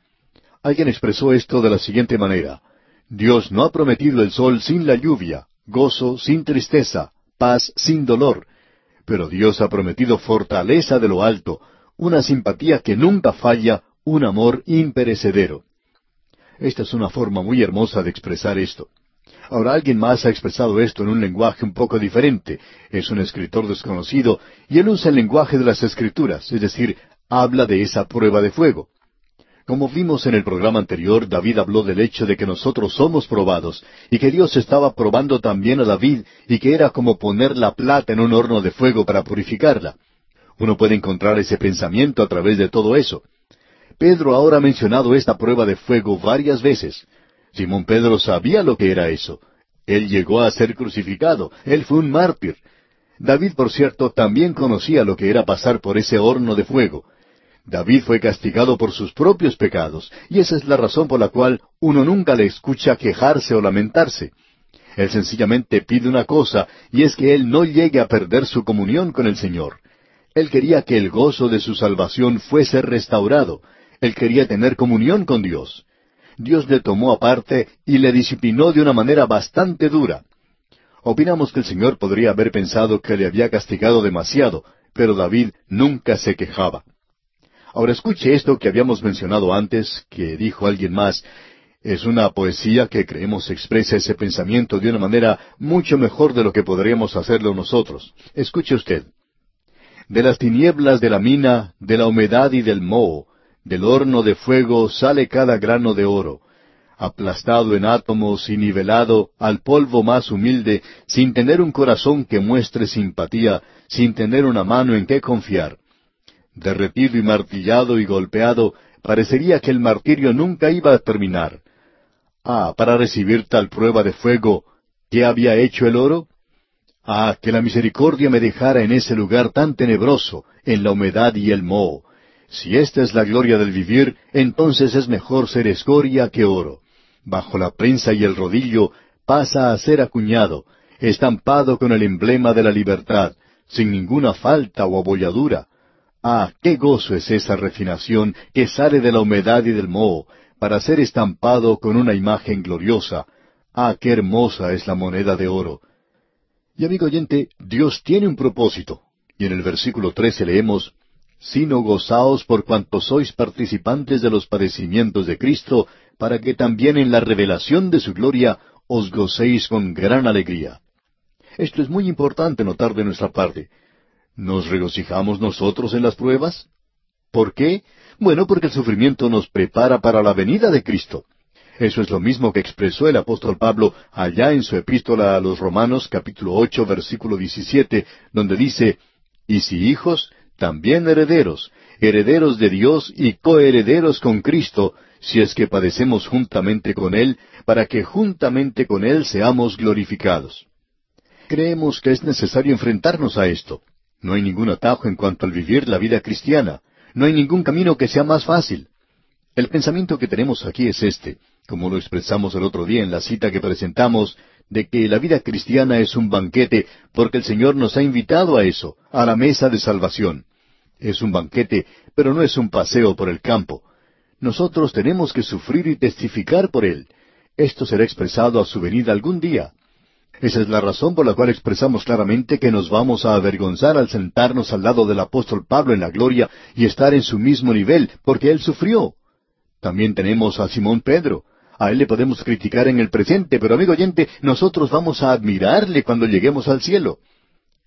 Alguien expresó esto de la siguiente manera. Dios no ha prometido el sol sin la lluvia, gozo sin tristeza, paz sin dolor. Pero Dios ha prometido fortaleza de lo alto, una simpatía que nunca falla, un amor imperecedero. Esta es una forma muy hermosa de expresar esto. Ahora alguien más ha expresado esto en un lenguaje un poco diferente. Es un escritor desconocido y él usa el lenguaje de las escrituras, es decir, habla de esa prueba de fuego. Como vimos en el programa anterior, David habló del hecho de que nosotros somos probados y que Dios estaba probando también a David y que era como poner la plata en un horno de fuego para purificarla. Uno puede encontrar ese pensamiento a través de todo eso. Pedro ahora ha mencionado esta prueba de fuego varias veces. Simón Pedro sabía lo que era eso. Él llegó a ser crucificado. Él fue un mártir. David, por cierto, también conocía lo que era pasar por ese horno de fuego. David fue castigado por sus propios pecados, y esa es la razón por la cual uno nunca le escucha quejarse o lamentarse. Él sencillamente pide una cosa, y es que él no llegue a perder su comunión con el Señor. Él quería que el gozo de su salvación fuese restaurado. Él quería tener comunión con Dios. Dios le tomó aparte y le disciplinó de una manera bastante dura. Opinamos que el Señor podría haber pensado que le había castigado demasiado, pero David nunca se quejaba. Ahora escuche esto que habíamos mencionado antes, que dijo alguien más, es una poesía que creemos expresa ese pensamiento de una manera mucho mejor de lo que podríamos hacerlo nosotros. Escuche usted. De las tinieblas de la mina, de la humedad y del moho, del horno de fuego sale cada grano de oro, aplastado en átomos y nivelado al polvo más humilde, sin tener un corazón que muestre simpatía, sin tener una mano en que confiar. Derretido y martillado y golpeado, parecería que el martirio nunca iba a terminar. Ah, para recibir tal prueba de fuego, ¿qué había hecho el oro? Ah, que la misericordia me dejara en ese lugar tan tenebroso, en la humedad y el moho. Si esta es la gloria del vivir, entonces es mejor ser escoria que oro. Bajo la prensa y el rodillo pasa a ser acuñado, estampado con el emblema de la libertad, sin ninguna falta o abolladura. Ah, qué gozo es esa refinación que sale de la humedad y del moho, para ser estampado con una imagen gloriosa. Ah, qué hermosa es la moneda de oro. Y amigo oyente, Dios tiene un propósito. Y en el versículo trece leemos, sino gozaos por cuanto sois participantes de los padecimientos de Cristo, para que también en la revelación de su gloria os gocéis con gran alegría. Esto es muy importante notar de nuestra parte. ¿Nos regocijamos nosotros en las pruebas? ¿Por qué? Bueno, porque el sufrimiento nos prepara para la venida de Cristo. Eso es lo mismo que expresó el apóstol Pablo allá en su epístola a los Romanos capítulo ocho versículo diecisiete, donde dice, Y si hijos, también herederos, herederos de Dios y coherederos con Cristo, si es que padecemos juntamente con Él, para que juntamente con Él seamos glorificados. Creemos que es necesario enfrentarnos a esto. No hay ningún atajo en cuanto al vivir la vida cristiana. No hay ningún camino que sea más fácil. El pensamiento que tenemos aquí es este, como lo expresamos el otro día en la cita que presentamos, de que la vida cristiana es un banquete porque el Señor nos ha invitado a eso, a la mesa de salvación. Es un banquete, pero no es un paseo por el campo. Nosotros tenemos que sufrir y testificar por Él. Esto será expresado a su venida algún día. Esa es la razón por la cual expresamos claramente que nos vamos a avergonzar al sentarnos al lado del apóstol Pablo en la gloria y estar en su mismo nivel, porque él sufrió. También tenemos a Simón Pedro. A él le podemos criticar en el presente, pero amigo oyente, nosotros vamos a admirarle cuando lleguemos al cielo.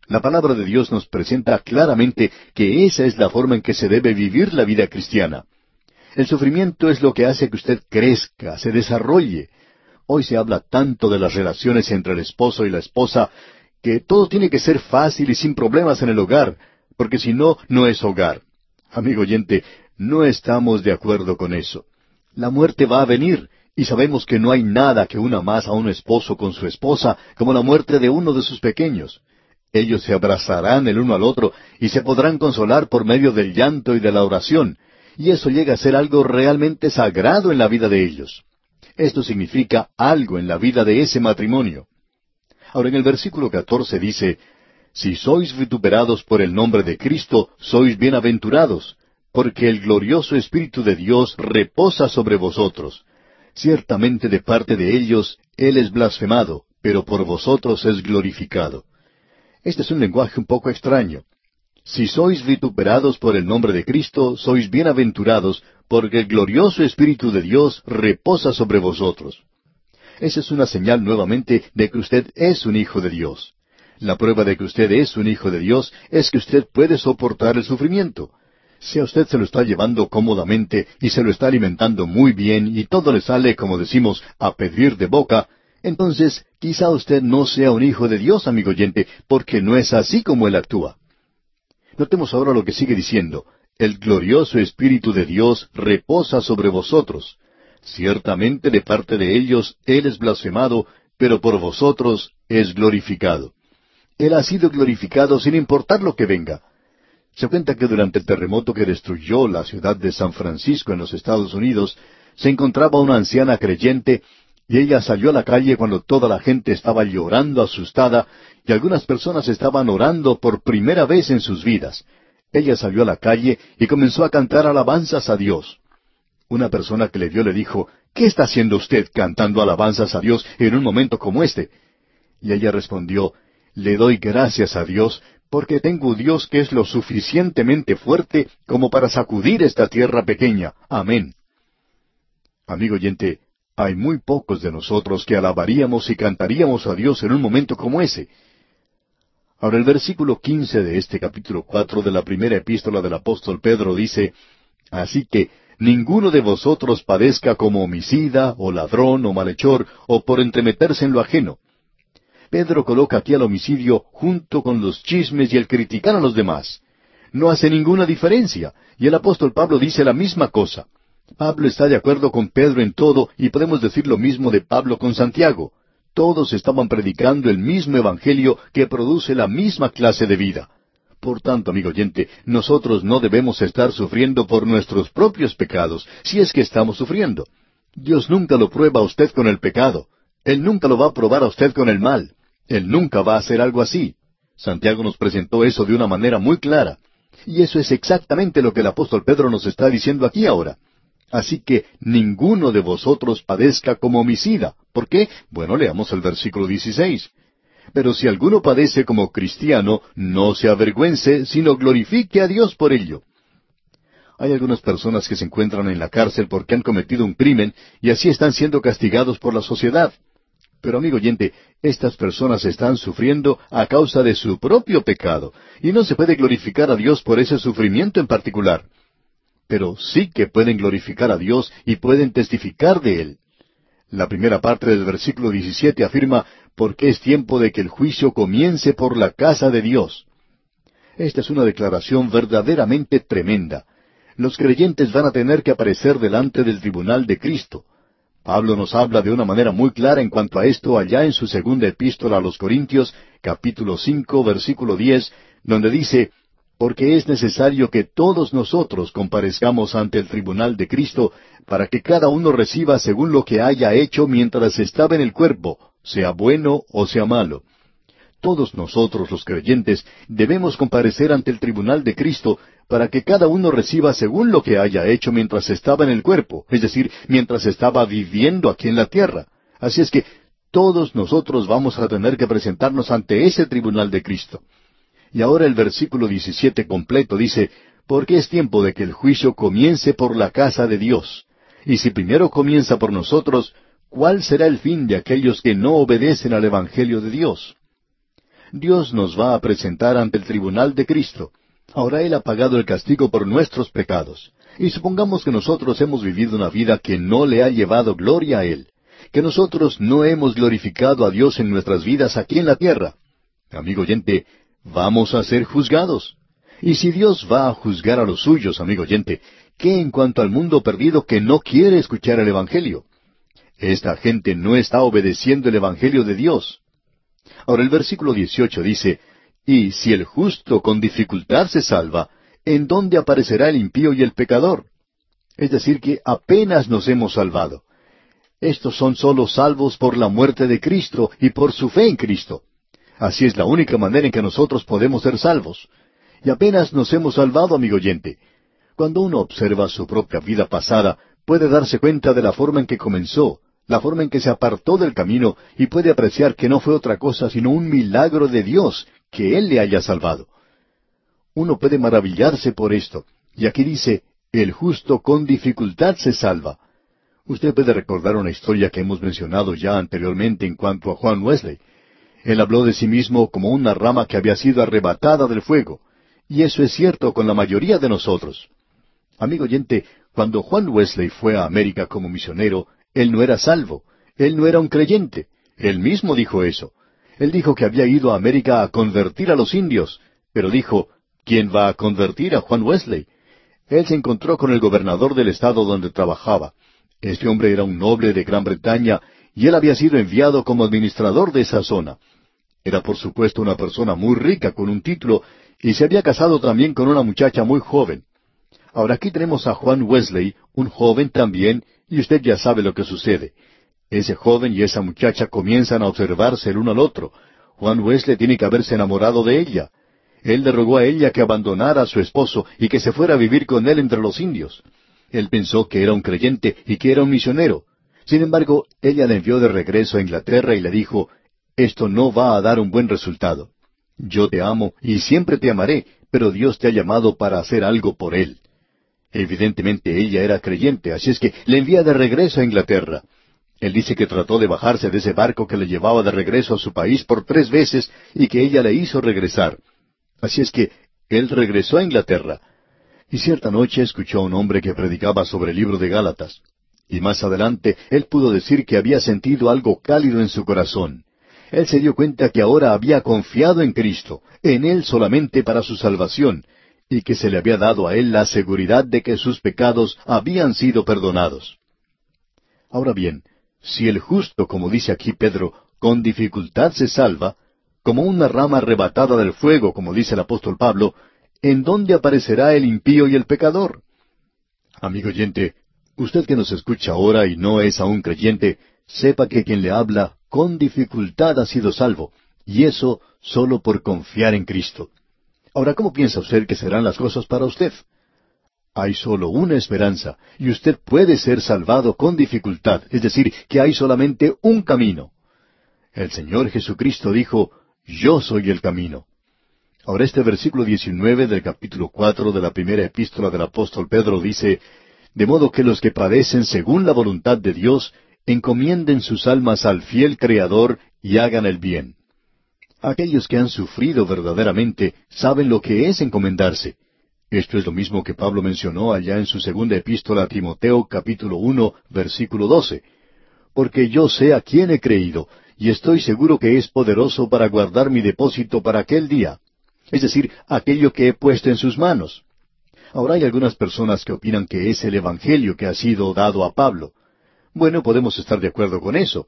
La palabra de Dios nos presenta claramente que esa es la forma en que se debe vivir la vida cristiana. El sufrimiento es lo que hace que usted crezca, se desarrolle, Hoy se habla tanto de las relaciones entre el esposo y la esposa que todo tiene que ser fácil y sin problemas en el hogar, porque si no, no es hogar. Amigo oyente, no estamos de acuerdo con eso. La muerte va a venir, y sabemos que no hay nada que una más a un esposo con su esposa como la muerte de uno de sus pequeños. Ellos se abrazarán el uno al otro y se podrán consolar por medio del llanto y de la oración, y eso llega a ser algo realmente sagrado en la vida de ellos. Esto significa algo en la vida de ese matrimonio. Ahora en el versículo 14 dice, Si sois vituperados por el nombre de Cristo, sois bienaventurados, porque el glorioso Espíritu de Dios reposa sobre vosotros. Ciertamente de parte de ellos Él es blasfemado, pero por vosotros es glorificado. Este es un lenguaje un poco extraño. Si sois vituperados por el nombre de Cristo, sois bienaventurados, porque el glorioso Espíritu de Dios reposa sobre vosotros. Esa es una señal nuevamente de que usted es un hijo de Dios. La prueba de que usted es un hijo de Dios es que usted puede soportar el sufrimiento. Si a usted se lo está llevando cómodamente y se lo está alimentando muy bien y todo le sale, como decimos, a pedir de boca, entonces quizá usted no sea un hijo de Dios, amigo oyente, porque no es así como él actúa. Notemos ahora lo que sigue diciendo. El glorioso Espíritu de Dios reposa sobre vosotros. Ciertamente de parte de ellos Él es blasfemado, pero por vosotros es glorificado. Él ha sido glorificado sin importar lo que venga. Se cuenta que durante el terremoto que destruyó la ciudad de San Francisco en los Estados Unidos, se encontraba una anciana creyente y ella salió a la calle cuando toda la gente estaba llorando asustada y algunas personas estaban orando por primera vez en sus vidas. Ella salió a la calle y comenzó a cantar alabanzas a Dios. Una persona que le vio le dijo, ¿Qué está haciendo usted cantando alabanzas a Dios en un momento como este? Y ella respondió, Le doy gracias a Dios, porque tengo Dios que es lo suficientemente fuerte como para sacudir esta tierra pequeña. Amén. Amigo oyente, hay muy pocos de nosotros que alabaríamos y cantaríamos a Dios en un momento como ese. Ahora el versículo quince de este capítulo cuatro de la primera epístola del apóstol Pedro dice, Así que ninguno de vosotros padezca como homicida, o ladrón, o malhechor, o por entremeterse en lo ajeno. Pedro coloca aquí al homicidio junto con los chismes y el criticar a los demás. No hace ninguna diferencia, y el apóstol Pablo dice la misma cosa. Pablo está de acuerdo con Pedro en todo, y podemos decir lo mismo de Pablo con Santiago. Todos estaban predicando el mismo Evangelio que produce la misma clase de vida. Por tanto, amigo oyente, nosotros no debemos estar sufriendo por nuestros propios pecados, si es que estamos sufriendo. Dios nunca lo prueba a usted con el pecado. Él nunca lo va a probar a usted con el mal. Él nunca va a hacer algo así. Santiago nos presentó eso de una manera muy clara. Y eso es exactamente lo que el apóstol Pedro nos está diciendo aquí ahora. Así que ninguno de vosotros padezca como homicida. ¿Por qué? Bueno, leamos el versículo 16. Pero si alguno padece como cristiano, no se avergüence, sino glorifique a Dios por ello. Hay algunas personas que se encuentran en la cárcel porque han cometido un crimen y así están siendo castigados por la sociedad. Pero amigo oyente, estas personas están sufriendo a causa de su propio pecado, y no se puede glorificar a Dios por ese sufrimiento en particular. Pero sí que pueden glorificar a Dios y pueden testificar de Él. La primera parte del versículo 17 afirma, porque es tiempo de que el juicio comience por la casa de Dios. Esta es una declaración verdaderamente tremenda. Los creyentes van a tener que aparecer delante del tribunal de Cristo. Pablo nos habla de una manera muy clara en cuanto a esto allá en su segunda epístola a los Corintios, capítulo cinco, versículo diez, donde dice, porque es necesario que todos nosotros comparezcamos ante el tribunal de Cristo, para que cada uno reciba según lo que haya hecho mientras estaba en el cuerpo, sea bueno o sea malo. Todos nosotros los creyentes debemos comparecer ante el tribunal de Cristo para que cada uno reciba según lo que haya hecho mientras estaba en el cuerpo, es decir, mientras estaba viviendo aquí en la tierra. Así es que todos nosotros vamos a tener que presentarnos ante ese tribunal de Cristo. Y ahora el versículo 17 completo dice, porque es tiempo de que el juicio comience por la casa de Dios. Y si primero comienza por nosotros, ¿cuál será el fin de aquellos que no obedecen al Evangelio de Dios? Dios nos va a presentar ante el tribunal de Cristo. Ahora Él ha pagado el castigo por nuestros pecados. Y supongamos que nosotros hemos vivido una vida que no le ha llevado gloria a Él, que nosotros no hemos glorificado a Dios en nuestras vidas aquí en la tierra. Amigo oyente, vamos a ser juzgados. Y si Dios va a juzgar a los suyos, amigo oyente, ¿qué en cuanto al mundo perdido que no quiere escuchar el Evangelio? Esta gente no está obedeciendo el Evangelio de Dios. Ahora el versículo 18 dice, Y si el justo con dificultad se salva, ¿en dónde aparecerá el impío y el pecador? Es decir, que apenas nos hemos salvado. Estos son sólo salvos por la muerte de Cristo y por su fe en Cristo. Así es la única manera en que nosotros podemos ser salvos. Y apenas nos hemos salvado, amigo oyente. Cuando uno observa su propia vida pasada, puede darse cuenta de la forma en que comenzó, la forma en que se apartó del camino y puede apreciar que no fue otra cosa sino un milagro de Dios que Él le haya salvado. Uno puede maravillarse por esto. Y aquí dice, el justo con dificultad se salva. Usted puede recordar una historia que hemos mencionado ya anteriormente en cuanto a Juan Wesley. Él habló de sí mismo como una rama que había sido arrebatada del fuego. Y eso es cierto con la mayoría de nosotros. Amigo oyente, cuando Juan Wesley fue a América como misionero, él no era salvo, él no era un creyente. Él mismo dijo eso. Él dijo que había ido a América a convertir a los indios, pero dijo, ¿quién va a convertir a Juan Wesley? Él se encontró con el gobernador del estado donde trabajaba. Este hombre era un noble de Gran Bretaña y él había sido enviado como administrador de esa zona. Era por supuesto una persona muy rica con un título y se había casado también con una muchacha muy joven. Ahora aquí tenemos a Juan Wesley, un joven también, y usted ya sabe lo que sucede. Ese joven y esa muchacha comienzan a observarse el uno al otro. Juan Wesley tiene que haberse enamorado de ella. Él le rogó a ella que abandonara a su esposo y que se fuera a vivir con él entre los indios. Él pensó que era un creyente y que era un misionero. Sin embargo, ella le envió de regreso a Inglaterra y le dijo, esto no va a dar un buen resultado. Yo te amo y siempre te amaré, pero Dios te ha llamado para hacer algo por Él. Evidentemente ella era creyente, así es que le envía de regreso a Inglaterra. Él dice que trató de bajarse de ese barco que le llevaba de regreso a su país por tres veces y que ella le hizo regresar. Así es que él regresó a Inglaterra. Y cierta noche escuchó a un hombre que predicaba sobre el libro de Gálatas. Y más adelante él pudo decir que había sentido algo cálido en su corazón. Él se dio cuenta que ahora había confiado en Cristo, en Él solamente para su salvación, y que se le había dado a Él la seguridad de que sus pecados habían sido perdonados. Ahora bien, si el justo, como dice aquí Pedro, con dificultad se salva, como una rama arrebatada del fuego, como dice el apóstol Pablo, ¿en dónde aparecerá el impío y el pecador? Amigo oyente, usted que nos escucha ahora y no es aún creyente, sepa que quien le habla con dificultad ha sido salvo, y eso solo por confiar en Cristo. Ahora, ¿cómo piensa usted que serán las cosas para usted? Hay solo una esperanza, y usted puede ser salvado con dificultad, es decir, que hay solamente un camino. El Señor Jesucristo dijo, Yo soy el camino. Ahora este versículo 19 del capítulo cuatro de la primera epístola del apóstol Pedro dice, De modo que los que padecen según la voluntad de Dios, encomienden sus almas al fiel Creador y hagan el bien. Aquellos que han sufrido verdaderamente saben lo que es encomendarse. Esto es lo mismo que Pablo mencionó allá en su segunda epístola a Timoteo capítulo uno versículo doce. Porque yo sé a quién he creído, y estoy seguro que es poderoso para guardar mi depósito para aquel día. Es decir, aquello que he puesto en sus manos. Ahora hay algunas personas que opinan que es el Evangelio que ha sido dado a Pablo. Bueno, podemos estar de acuerdo con eso.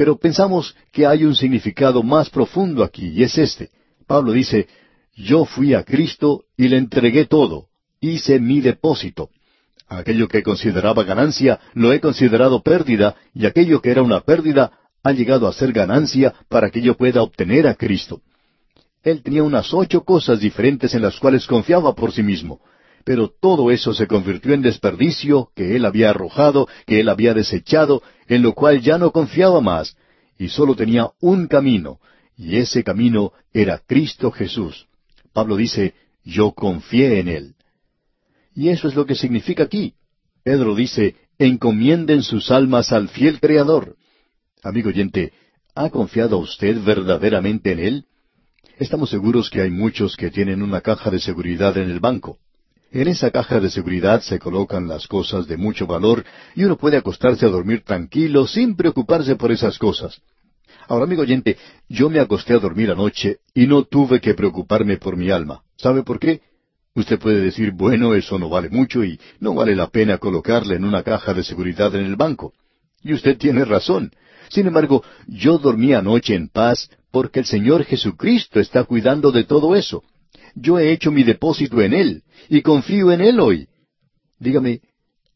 Pero pensamos que hay un significado más profundo aquí, y es este. Pablo dice, yo fui a Cristo y le entregué todo, hice mi depósito. Aquello que consideraba ganancia lo he considerado pérdida, y aquello que era una pérdida ha llegado a ser ganancia para que yo pueda obtener a Cristo. Él tenía unas ocho cosas diferentes en las cuales confiaba por sí mismo, pero todo eso se convirtió en desperdicio que él había arrojado, que él había desechado, en lo cual ya no confiaba más, y sólo tenía un camino, y ese camino era Cristo Jesús. Pablo dice, yo confié en Él. Y eso es lo que significa aquí. Pedro dice, encomienden sus almas al fiel Creador. Amigo oyente, ¿ha confiado usted verdaderamente en Él? Estamos seguros que hay muchos que tienen una caja de seguridad en el banco. En esa caja de seguridad se colocan las cosas de mucho valor y uno puede acostarse a dormir tranquilo sin preocuparse por esas cosas. Ahora, amigo oyente, yo me acosté a dormir anoche y no tuve que preocuparme por mi alma. ¿Sabe por qué? Usted puede decir, bueno, eso no vale mucho y no vale la pena colocarle en una caja de seguridad en el banco. Y usted tiene razón. Sin embargo, yo dormí anoche en paz porque el Señor Jesucristo está cuidando de todo eso. Yo he hecho mi depósito en Él y confío en Él hoy. Dígame,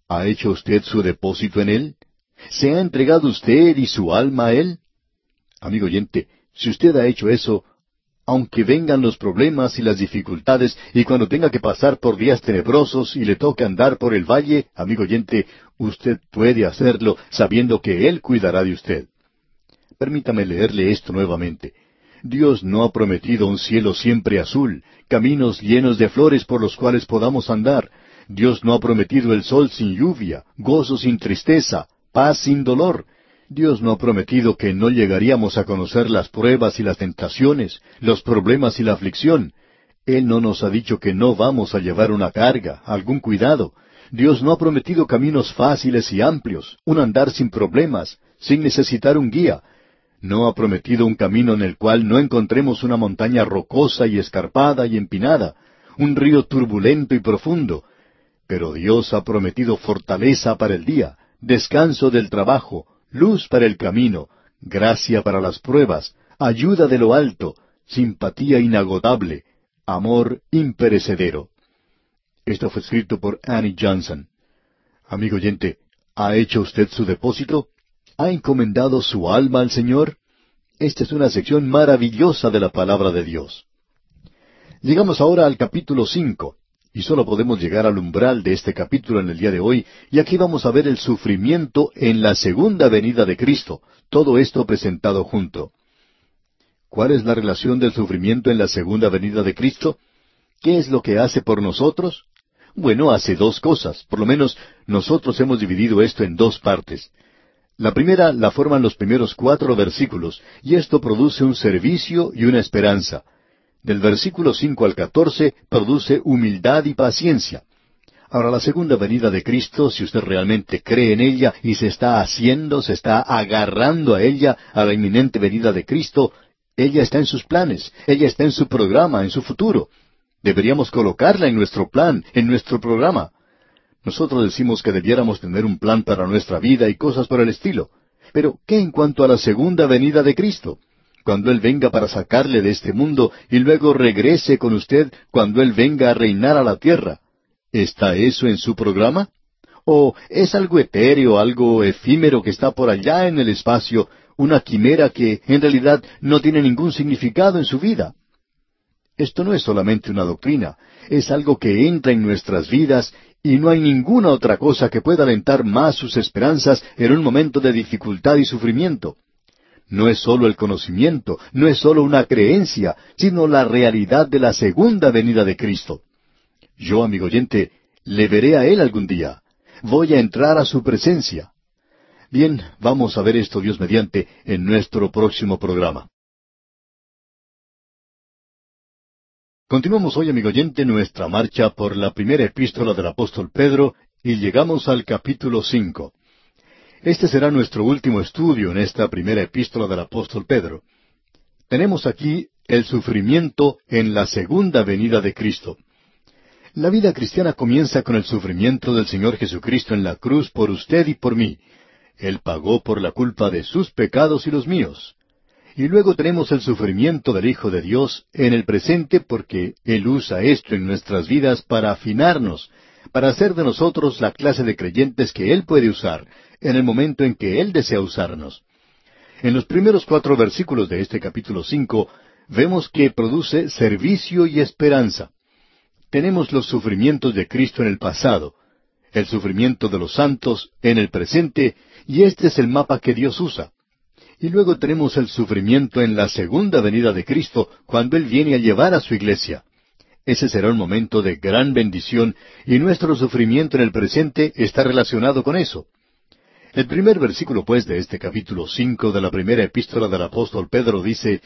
¿ha hecho usted su depósito en Él? ¿Se ha entregado usted y su alma a Él? Amigo oyente, si usted ha hecho eso, aunque vengan los problemas y las dificultades, y cuando tenga que pasar por días tenebrosos y le toque andar por el valle, amigo oyente, usted puede hacerlo sabiendo que Él cuidará de usted. Permítame leerle esto nuevamente. Dios no ha prometido un cielo siempre azul, caminos llenos de flores por los cuales podamos andar. Dios no ha prometido el sol sin lluvia, gozo sin tristeza, paz sin dolor. Dios no ha prometido que no llegaríamos a conocer las pruebas y las tentaciones, los problemas y la aflicción. Él no nos ha dicho que no vamos a llevar una carga, algún cuidado. Dios no ha prometido caminos fáciles y amplios, un andar sin problemas, sin necesitar un guía. No ha prometido un camino en el cual no encontremos una montaña rocosa y escarpada y empinada, un río turbulento y profundo. Pero Dios ha prometido fortaleza para el día, descanso del trabajo, luz para el camino, gracia para las pruebas, ayuda de lo alto, simpatía inagotable, amor imperecedero. Esto fue escrito por Annie Johnson. Amigo oyente, ¿ha hecho usted su depósito? ¿Ha encomendado su alma al Señor? Esta es una sección maravillosa de la palabra de Dios. Llegamos ahora al capítulo cinco. Y solo podemos llegar al umbral de este capítulo en el día de hoy, y aquí vamos a ver el sufrimiento en la segunda venida de Cristo, todo esto presentado junto. ¿Cuál es la relación del sufrimiento en la segunda venida de Cristo? ¿Qué es lo que hace por nosotros? Bueno, hace dos cosas. Por lo menos nosotros hemos dividido esto en dos partes. La primera la forman los primeros cuatro versículos, y esto produce un servicio y una esperanza. Del versículo cinco al catorce produce humildad y paciencia. Ahora, la segunda venida de Cristo, si usted realmente cree en ella y se está haciendo, se está agarrando a ella, a la inminente venida de Cristo, ella está en sus planes, ella está en su programa, en su futuro. Deberíamos colocarla en nuestro plan, en nuestro programa. Nosotros decimos que debiéramos tener un plan para nuestra vida y cosas por el estilo. Pero, ¿qué en cuanto a la segunda venida de Cristo? Cuando Él venga para sacarle de este mundo y luego regrese con usted cuando Él venga a reinar a la tierra. ¿Está eso en su programa? ¿O es algo etéreo, algo efímero que está por allá en el espacio, una quimera que en realidad no tiene ningún significado en su vida? Esto no es solamente una doctrina, es algo que entra en nuestras vidas y no hay ninguna otra cosa que pueda alentar más sus esperanzas en un momento de dificultad y sufrimiento. No es sólo el conocimiento, no es sólo una creencia, sino la realidad de la segunda venida de Cristo. Yo, amigo oyente, le veré a Él algún día. Voy a entrar a su presencia. Bien, vamos a ver esto, Dios mediante, en nuestro próximo programa. Continuamos hoy, amigo oyente, nuestra marcha por la primera epístola del apóstol Pedro y llegamos al capítulo cinco. Este será nuestro último estudio en esta primera epístola del apóstol Pedro. Tenemos aquí el sufrimiento en la segunda venida de Cristo. La vida cristiana comienza con el sufrimiento del Señor Jesucristo en la cruz por usted y por mí. Él pagó por la culpa de sus pecados y los míos. Y luego tenemos el sufrimiento del Hijo de Dios en el presente porque Él usa esto en nuestras vidas para afinarnos, para hacer de nosotros la clase de creyentes que Él puede usar en el momento en que Él desea usarnos. En los primeros cuatro versículos de este capítulo cinco vemos que produce servicio y esperanza tenemos los sufrimientos de Cristo en el pasado, el sufrimiento de los santos en el presente, y este es el mapa que Dios usa. Y luego tenemos el sufrimiento en la segunda venida de Cristo, cuando Él viene a llevar a su iglesia. Ese será un momento de gran bendición, y nuestro sufrimiento en el presente está relacionado con eso. El primer versículo, pues, de este capítulo cinco de la primera epístola del apóstol Pedro dice,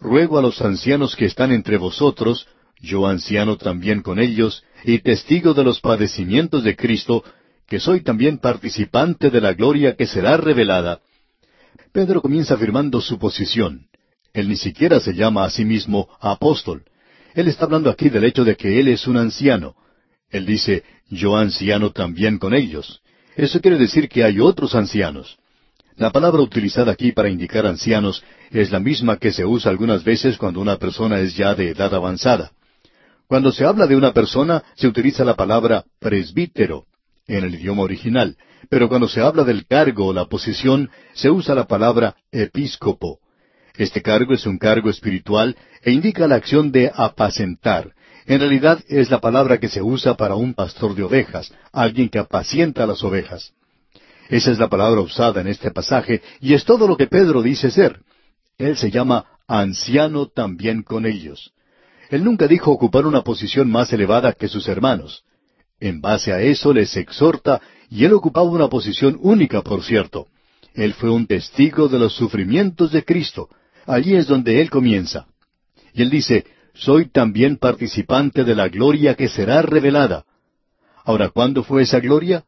Ruego a los ancianos que están entre vosotros, yo anciano también con ellos, y testigo de los padecimientos de Cristo, que soy también participante de la gloria que será revelada. Pedro comienza afirmando su posición. Él ni siquiera se llama a sí mismo apóstol. Él está hablando aquí del hecho de que él es un anciano. Él dice, yo anciano también con ellos. Eso quiere decir que hay otros ancianos. La palabra utilizada aquí para indicar ancianos es la misma que se usa algunas veces cuando una persona es ya de edad avanzada. Cuando se habla de una persona, se utiliza la palabra presbítero en el idioma original, pero cuando se habla del cargo o la posición, se usa la palabra episcopo. Este cargo es un cargo espiritual e indica la acción de apacentar. En realidad es la palabra que se usa para un pastor de ovejas, alguien que apacienta las ovejas. Esa es la palabra usada en este pasaje y es todo lo que Pedro dice ser. Él se llama anciano también con ellos. Él nunca dijo ocupar una posición más elevada que sus hermanos. En base a eso les exhorta, y él ocupaba una posición única, por cierto. Él fue un testigo de los sufrimientos de Cristo. Allí es donde él comienza. Y él dice, soy también participante de la gloria que será revelada. Ahora, ¿cuándo fue esa gloria?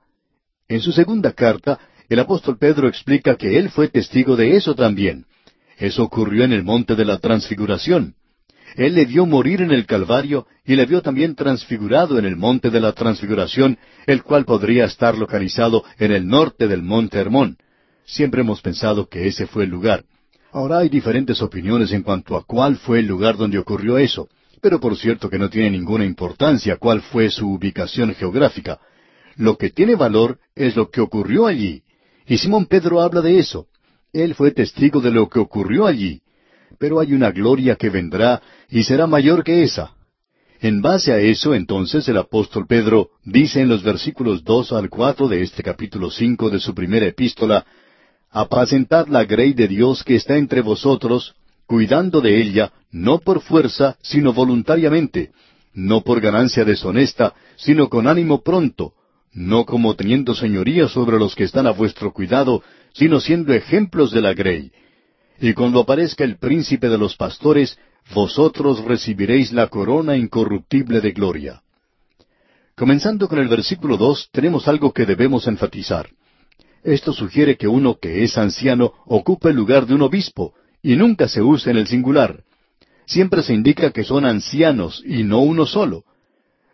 En su segunda carta, el apóstol Pedro explica que él fue testigo de eso también. Eso ocurrió en el monte de la transfiguración. Él le vio morir en el Calvario y le vio también transfigurado en el monte de la transfiguración, el cual podría estar localizado en el norte del monte Hermón. Siempre hemos pensado que ese fue el lugar. Ahora hay diferentes opiniones en cuanto a cuál fue el lugar donde ocurrió eso, pero por cierto que no tiene ninguna importancia cuál fue su ubicación geográfica. Lo que tiene valor es lo que ocurrió allí. Y Simón Pedro habla de eso. Él fue testigo de lo que ocurrió allí pero hay una gloria que vendrá y será mayor que esa. En base a eso, entonces, el apóstol Pedro dice en los versículos dos al cuatro de este capítulo cinco de su primera epístola, Apacentad la grey de Dios que está entre vosotros, cuidando de ella, no por fuerza, sino voluntariamente, no por ganancia deshonesta, sino con ánimo pronto, no como teniendo señoría sobre los que están a vuestro cuidado, sino siendo ejemplos de la grey. Y cuando aparezca el príncipe de los pastores, vosotros recibiréis la corona incorruptible de gloria. Comenzando con el versículo dos, tenemos algo que debemos enfatizar. Esto sugiere que uno que es anciano ocupe el lugar de un obispo, y nunca se usa en el singular. Siempre se indica que son ancianos y no uno solo.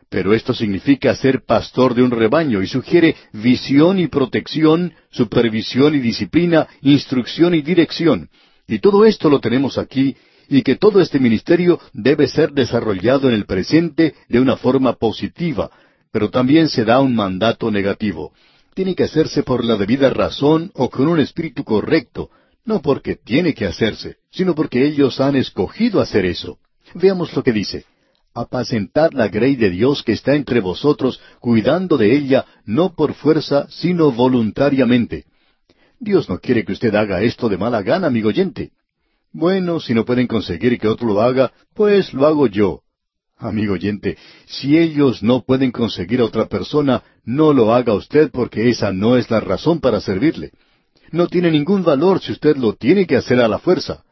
Pero esto significa ser pastor de un rebaño y sugiere visión y protección, supervisión y disciplina, instrucción y dirección. Y todo esto lo tenemos aquí y que todo este ministerio debe ser desarrollado en el presente de una forma positiva, pero también se da un mandato negativo. Tiene que hacerse por la debida razón o con un espíritu correcto, no porque tiene que hacerse, sino porque ellos han escogido hacer eso. Veamos lo que dice. Apacentad la grey de Dios que está entre vosotros, cuidando de ella, no por fuerza, sino voluntariamente. Dios no quiere que usted haga esto de mala gana, amigo oyente. Bueno, si no pueden conseguir que otro lo haga, pues lo hago yo. Amigo oyente, si ellos no pueden conseguir a otra persona, no lo haga usted porque esa no es la razón para servirle. No tiene ningún valor si usted lo tiene que hacer a la fuerza.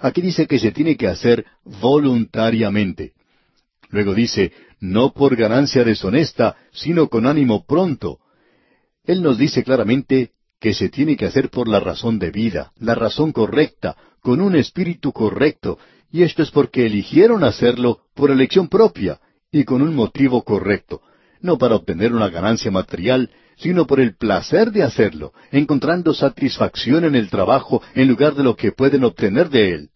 Aquí dice que se tiene que hacer voluntariamente. Luego dice, no por ganancia deshonesta, sino con ánimo pronto. Él nos dice claramente que se tiene que hacer por la razón de vida, la razón correcta, con un espíritu correcto, y esto es porque eligieron hacerlo por elección propia y con un motivo correcto, no para obtener una ganancia material, sino por el placer de hacerlo, encontrando satisfacción en el trabajo en lugar de lo que pueden obtener de él.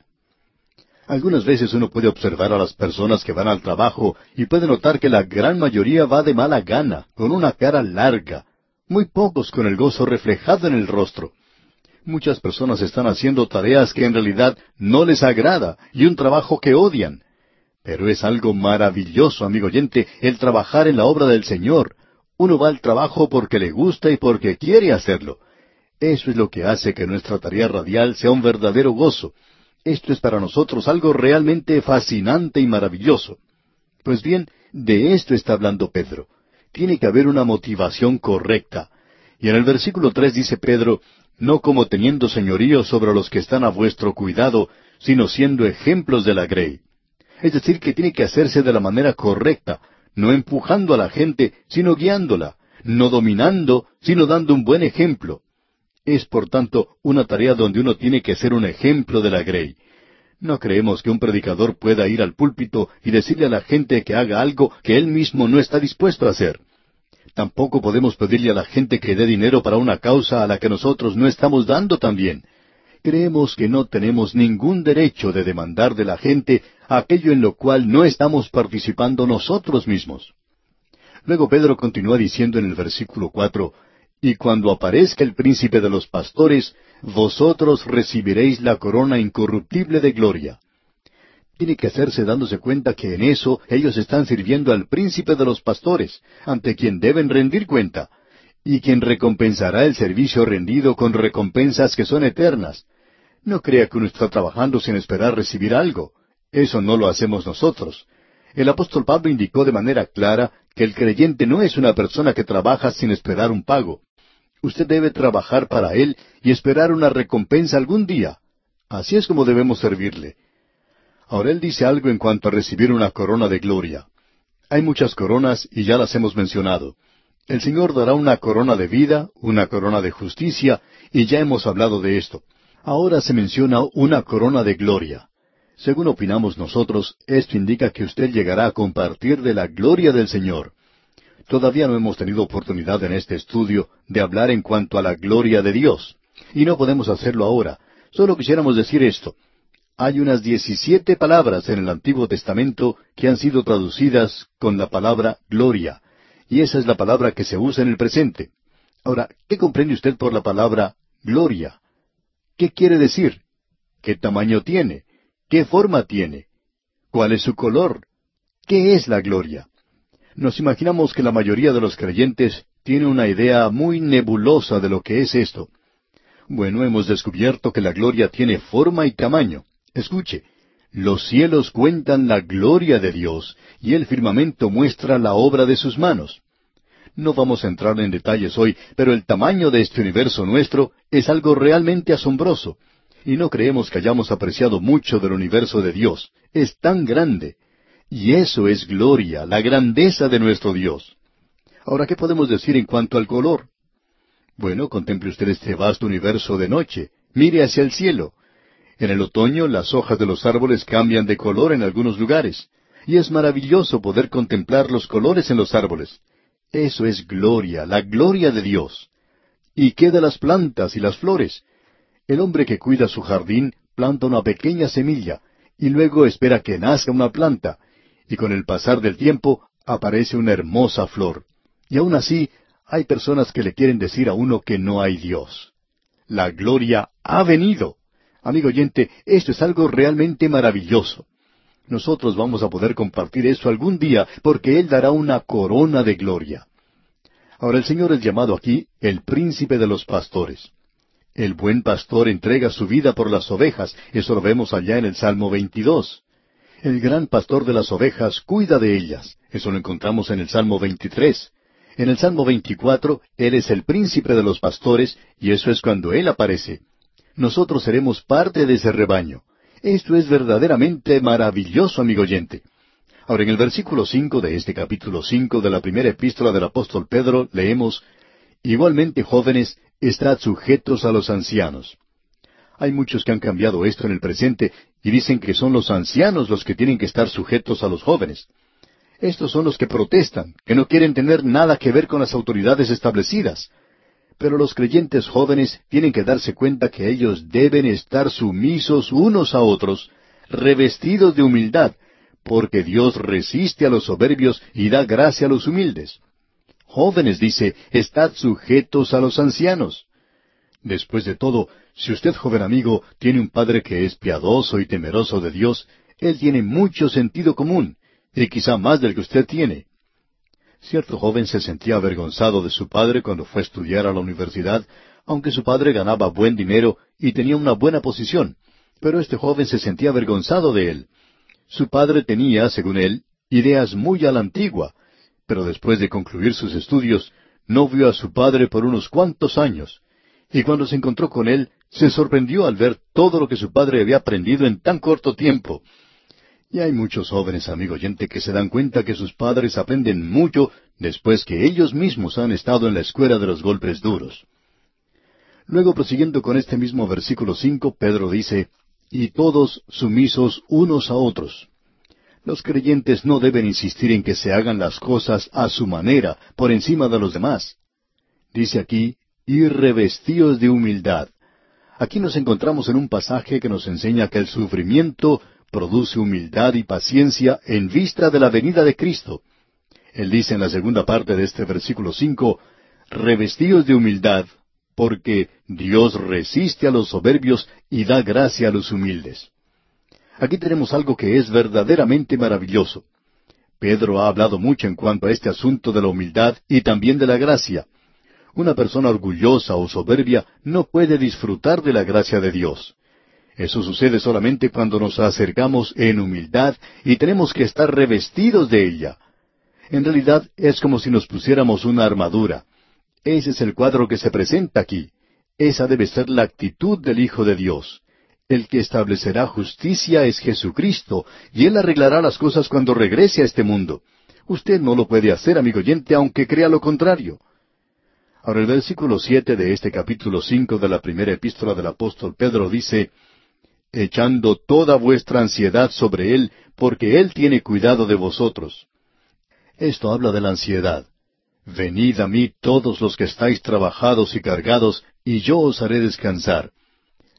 Algunas veces uno puede observar a las personas que van al trabajo y puede notar que la gran mayoría va de mala gana, con una cara larga, muy pocos con el gozo reflejado en el rostro. Muchas personas están haciendo tareas que en realidad no les agrada y un trabajo que odian. Pero es algo maravilloso, amigo oyente, el trabajar en la obra del Señor. Uno va al trabajo porque le gusta y porque quiere hacerlo. Eso es lo que hace que nuestra tarea radial sea un verdadero gozo. Esto es para nosotros algo realmente fascinante y maravilloso. Pues bien, de esto está hablando Pedro tiene que haber una motivación correcta. Y en el versículo tres dice Pedro, no como teniendo señorío sobre los que están a vuestro cuidado, sino siendo ejemplos de la grey. Es decir, que tiene que hacerse de la manera correcta, no empujando a la gente, sino guiándola, no dominando, sino dando un buen ejemplo. Es, por tanto, una tarea donde uno tiene que ser un ejemplo de la grey. No creemos que un predicador pueda ir al púlpito y decirle a la gente que haga algo que él mismo no está dispuesto a hacer. Tampoco podemos pedirle a la gente que dé dinero para una causa a la que nosotros no estamos dando también. Creemos que no tenemos ningún derecho de demandar de la gente aquello en lo cual no estamos participando nosotros mismos. Luego Pedro continúa diciendo en el versículo cuatro, y cuando aparezca el príncipe de los pastores, vosotros recibiréis la corona incorruptible de gloria. Tiene que hacerse dándose cuenta que en eso ellos están sirviendo al príncipe de los pastores, ante quien deben rendir cuenta, y quien recompensará el servicio rendido con recompensas que son eternas. No crea que uno está trabajando sin esperar recibir algo. Eso no lo hacemos nosotros. El apóstol Pablo indicó de manera clara que el creyente no es una persona que trabaja sin esperar un pago. Usted debe trabajar para Él y esperar una recompensa algún día. Así es como debemos servirle. Ahora Él dice algo en cuanto a recibir una corona de gloria. Hay muchas coronas y ya las hemos mencionado. El Señor dará una corona de vida, una corona de justicia, y ya hemos hablado de esto. Ahora se menciona una corona de gloria. Según opinamos nosotros, esto indica que usted llegará a compartir de la gloria del Señor. Todavía no hemos tenido oportunidad en este estudio de hablar en cuanto a la gloria de Dios. Y no podemos hacerlo ahora. Solo quisiéramos decir esto. Hay unas diecisiete palabras en el Antiguo Testamento que han sido traducidas con la palabra gloria. Y esa es la palabra que se usa en el presente. Ahora, ¿qué comprende usted por la palabra gloria? ¿Qué quiere decir? ¿Qué tamaño tiene? ¿Qué forma tiene? ¿Cuál es su color? ¿Qué es la gloria? Nos imaginamos que la mayoría de los creyentes tiene una idea muy nebulosa de lo que es esto. Bueno, hemos descubierto que la gloria tiene forma y tamaño. Escuche, los cielos cuentan la gloria de Dios y el firmamento muestra la obra de sus manos. No vamos a entrar en detalles hoy, pero el tamaño de este universo nuestro es algo realmente asombroso. Y no creemos que hayamos apreciado mucho del universo de Dios. Es tan grande. Y eso es gloria, la grandeza de nuestro Dios. Ahora, ¿qué podemos decir en cuanto al color? Bueno, contemple usted este vasto universo de noche. Mire hacia el cielo. En el otoño las hojas de los árboles cambian de color en algunos lugares. Y es maravilloso poder contemplar los colores en los árboles. Eso es gloria, la gloria de Dios. ¿Y qué de las plantas y las flores? El hombre que cuida su jardín planta una pequeña semilla y luego espera que nazca una planta, y con el pasar del tiempo aparece una hermosa flor. Y aún así hay personas que le quieren decir a uno que no hay Dios. La gloria ha venido. Amigo oyente, esto es algo realmente maravilloso. Nosotros vamos a poder compartir eso algún día porque Él dará una corona de gloria. Ahora el Señor es llamado aquí el príncipe de los pastores. El buen pastor entrega su vida por las ovejas, eso lo vemos allá en el Salmo 22. El gran pastor de las ovejas cuida de ellas, eso lo encontramos en el Salmo 23. En el Salmo 24, Él es el príncipe de los pastores, y eso es cuando Él aparece. Nosotros seremos parte de ese rebaño. Esto es verdaderamente maravilloso, amigo oyente. Ahora, en el versículo cinco de este capítulo cinco de la primera epístola del apóstol Pedro leemos Igualmente, jóvenes, estad sujetos a los ancianos. Hay muchos que han cambiado esto en el presente y dicen que son los ancianos los que tienen que estar sujetos a los jóvenes. Estos son los que protestan, que no quieren tener nada que ver con las autoridades establecidas. Pero los creyentes jóvenes tienen que darse cuenta que ellos deben estar sumisos unos a otros, revestidos de humildad, porque Dios resiste a los soberbios y da gracia a los humildes. Jóvenes, dice, estad sujetos a los ancianos. Después de todo, si usted, joven amigo, tiene un padre que es piadoso y temeroso de Dios, él tiene mucho sentido común, y quizá más del que usted tiene. Cierto joven se sentía avergonzado de su padre cuando fue a estudiar a la universidad, aunque su padre ganaba buen dinero y tenía una buena posición, pero este joven se sentía avergonzado de él. Su padre tenía, según él, ideas muy a la antigua, pero después de concluir sus estudios, no vio a su padre por unos cuantos años, y cuando se encontró con él, se sorprendió al ver todo lo que su padre había aprendido en tan corto tiempo, y hay muchos jóvenes, amigo oyente, que se dan cuenta que sus padres aprenden mucho después que ellos mismos han estado en la escuela de los golpes duros. Luego, prosiguiendo con este mismo versículo cinco, Pedro dice, y todos sumisos unos a otros. Los creyentes no deben insistir en que se hagan las cosas a su manera, por encima de los demás. Dice aquí, y revestidos de humildad. Aquí nos encontramos en un pasaje que nos enseña que el sufrimiento produce humildad y paciencia en vista de la venida de Cristo. Él dice en la segunda parte de este versículo cinco, revestidos de humildad, porque Dios resiste a los soberbios y da gracia a los humildes. Aquí tenemos algo que es verdaderamente maravilloso. Pedro ha hablado mucho en cuanto a este asunto de la humildad y también de la gracia. Una persona orgullosa o soberbia no puede disfrutar de la gracia de Dios. Eso sucede solamente cuando nos acercamos en humildad y tenemos que estar revestidos de ella. En realidad es como si nos pusiéramos una armadura. Ese es el cuadro que se presenta aquí. Esa debe ser la actitud del Hijo de Dios. El que establecerá justicia es Jesucristo, y Él arreglará las cosas cuando regrese a este mundo. Usted no lo puede hacer, amigo oyente, aunque crea lo contrario. Ahora el versículo siete de este capítulo cinco de la primera epístola del apóstol Pedro dice echando toda vuestra ansiedad sobre Él, porque Él tiene cuidado de vosotros. Esto habla de la ansiedad. Venid a mí todos los que estáis trabajados y cargados, y yo os haré descansar.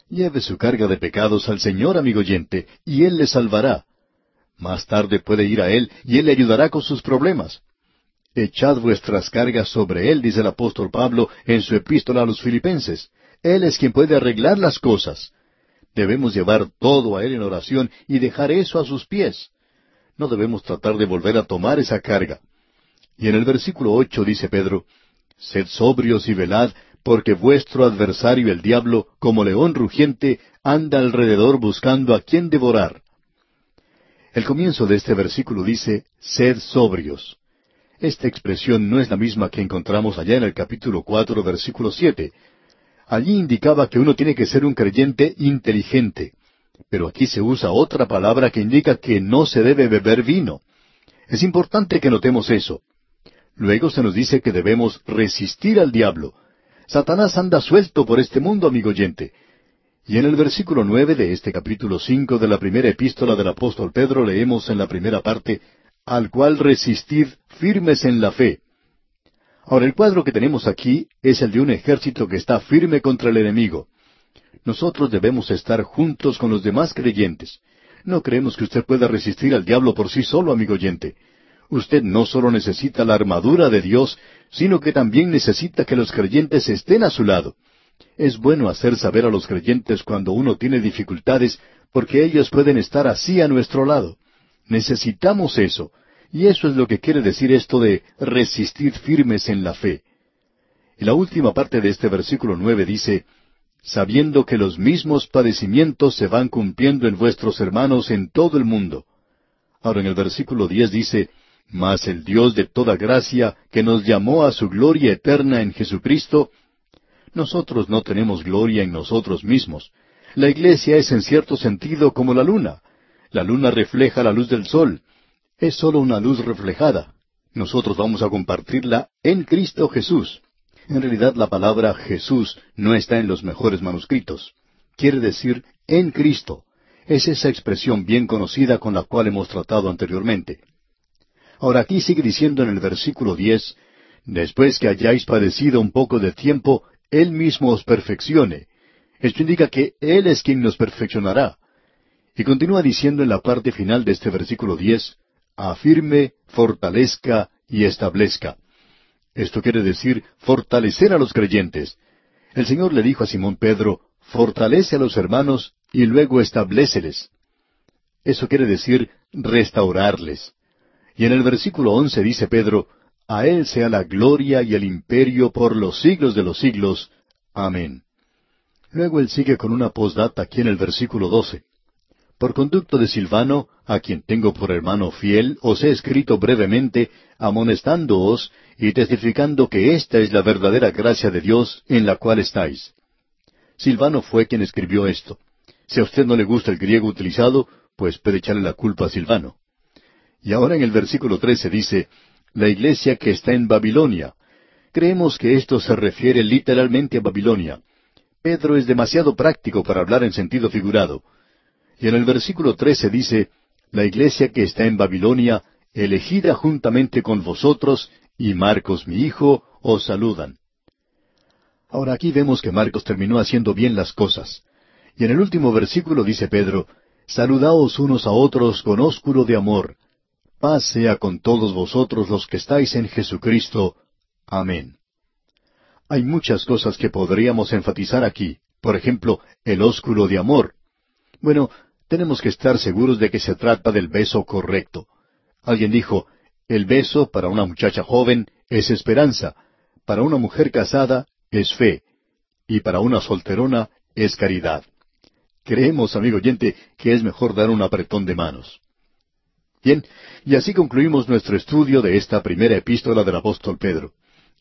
Lleve su carga de pecados al Señor, amigo oyente, y Él le salvará. Más tarde puede ir a Él, y Él le ayudará con sus problemas. Echad vuestras cargas sobre Él, dice el apóstol Pablo en su epístola a los filipenses. Él es quien puede arreglar las cosas. Debemos llevar todo a Él en oración y dejar eso a sus pies. No debemos tratar de volver a tomar esa carga. Y en el versículo ocho dice Pedro, Sed sobrios y velad, porque vuestro adversario el diablo, como león rugiente, anda alrededor buscando a quien devorar. El comienzo de este versículo dice, sed sobrios. Esta expresión no es la misma que encontramos allá en el capítulo cuatro, versículo siete. Allí indicaba que uno tiene que ser un creyente inteligente. Pero aquí se usa otra palabra que indica que no se debe beber vino. Es importante que notemos eso. Luego se nos dice que debemos resistir al diablo. Satanás anda suelto por este mundo, amigo oyente. Y en el versículo nueve de este capítulo cinco de la primera epístola del apóstol Pedro leemos en la primera parte, al cual resistid firmes en la fe. Ahora el cuadro que tenemos aquí es el de un ejército que está firme contra el enemigo. Nosotros debemos estar juntos con los demás creyentes. No creemos que usted pueda resistir al diablo por sí solo, amigo oyente. Usted no solo necesita la armadura de Dios, sino que también necesita que los creyentes estén a su lado. Es bueno hacer saber a los creyentes cuando uno tiene dificultades, porque ellos pueden estar así a nuestro lado. Necesitamos eso, y eso es lo que quiere decir esto de resistir firmes en la fe. Y la última parte de este versículo nueve dice, sabiendo que los mismos padecimientos se van cumpliendo en vuestros hermanos en todo el mundo. Ahora en el versículo diez dice, mas el Dios de toda gracia, que nos llamó a su gloria eterna en Jesucristo, nosotros no tenemos gloria en nosotros mismos. La iglesia es en cierto sentido como la luna. La luna refleja la luz del sol. Es sólo una luz reflejada. Nosotros vamos a compartirla en Cristo Jesús. En realidad la palabra Jesús no está en los mejores manuscritos. Quiere decir en Cristo. Es esa expresión bien conocida con la cual hemos tratado anteriormente. Ahora aquí sigue diciendo en el versículo diez, después que hayáis padecido un poco de tiempo, Él mismo os perfeccione. Esto indica que Él es quien nos perfeccionará. Y continúa diciendo en la parte final de este versículo diez, afirme, fortalezca y establezca. Esto quiere decir fortalecer a los creyentes. El Señor le dijo a Simón Pedro, fortalece a los hermanos y luego establéceles. Eso quiere decir restaurarles. Y en el versículo once dice Pedro, A Él sea la gloria y el imperio por los siglos de los siglos. Amén. Luego él sigue con una postdata aquí en el versículo doce. Por conducto de Silvano, a quien tengo por hermano fiel, os he escrito brevemente, amonestándoos y testificando que esta es la verdadera gracia de Dios en la cual estáis. Silvano fue quien escribió esto. Si a usted no le gusta el griego utilizado, pues puede echarle la culpa a Silvano. Y ahora en el versículo trece dice, la iglesia que está en Babilonia. Creemos que esto se refiere literalmente a Babilonia. Pedro es demasiado práctico para hablar en sentido figurado. Y en el versículo trece dice, la iglesia que está en Babilonia, elegida juntamente con vosotros, y Marcos mi hijo, os saludan. Ahora aquí vemos que Marcos terminó haciendo bien las cosas. Y en el último versículo dice Pedro, Saludaos unos a otros con ósculo de amor. Paz sea con todos vosotros los que estáis en Jesucristo. Amén. Hay muchas cosas que podríamos enfatizar aquí. Por ejemplo, el ósculo de amor. Bueno, tenemos que estar seguros de que se trata del beso correcto. Alguien dijo, el beso para una muchacha joven es esperanza, para una mujer casada es fe, y para una solterona es caridad. Creemos, amigo oyente, que es mejor dar un apretón de manos. Bien, y así concluimos nuestro estudio de esta primera epístola del apóstol Pedro.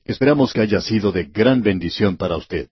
Esperamos que haya sido de gran bendición para usted.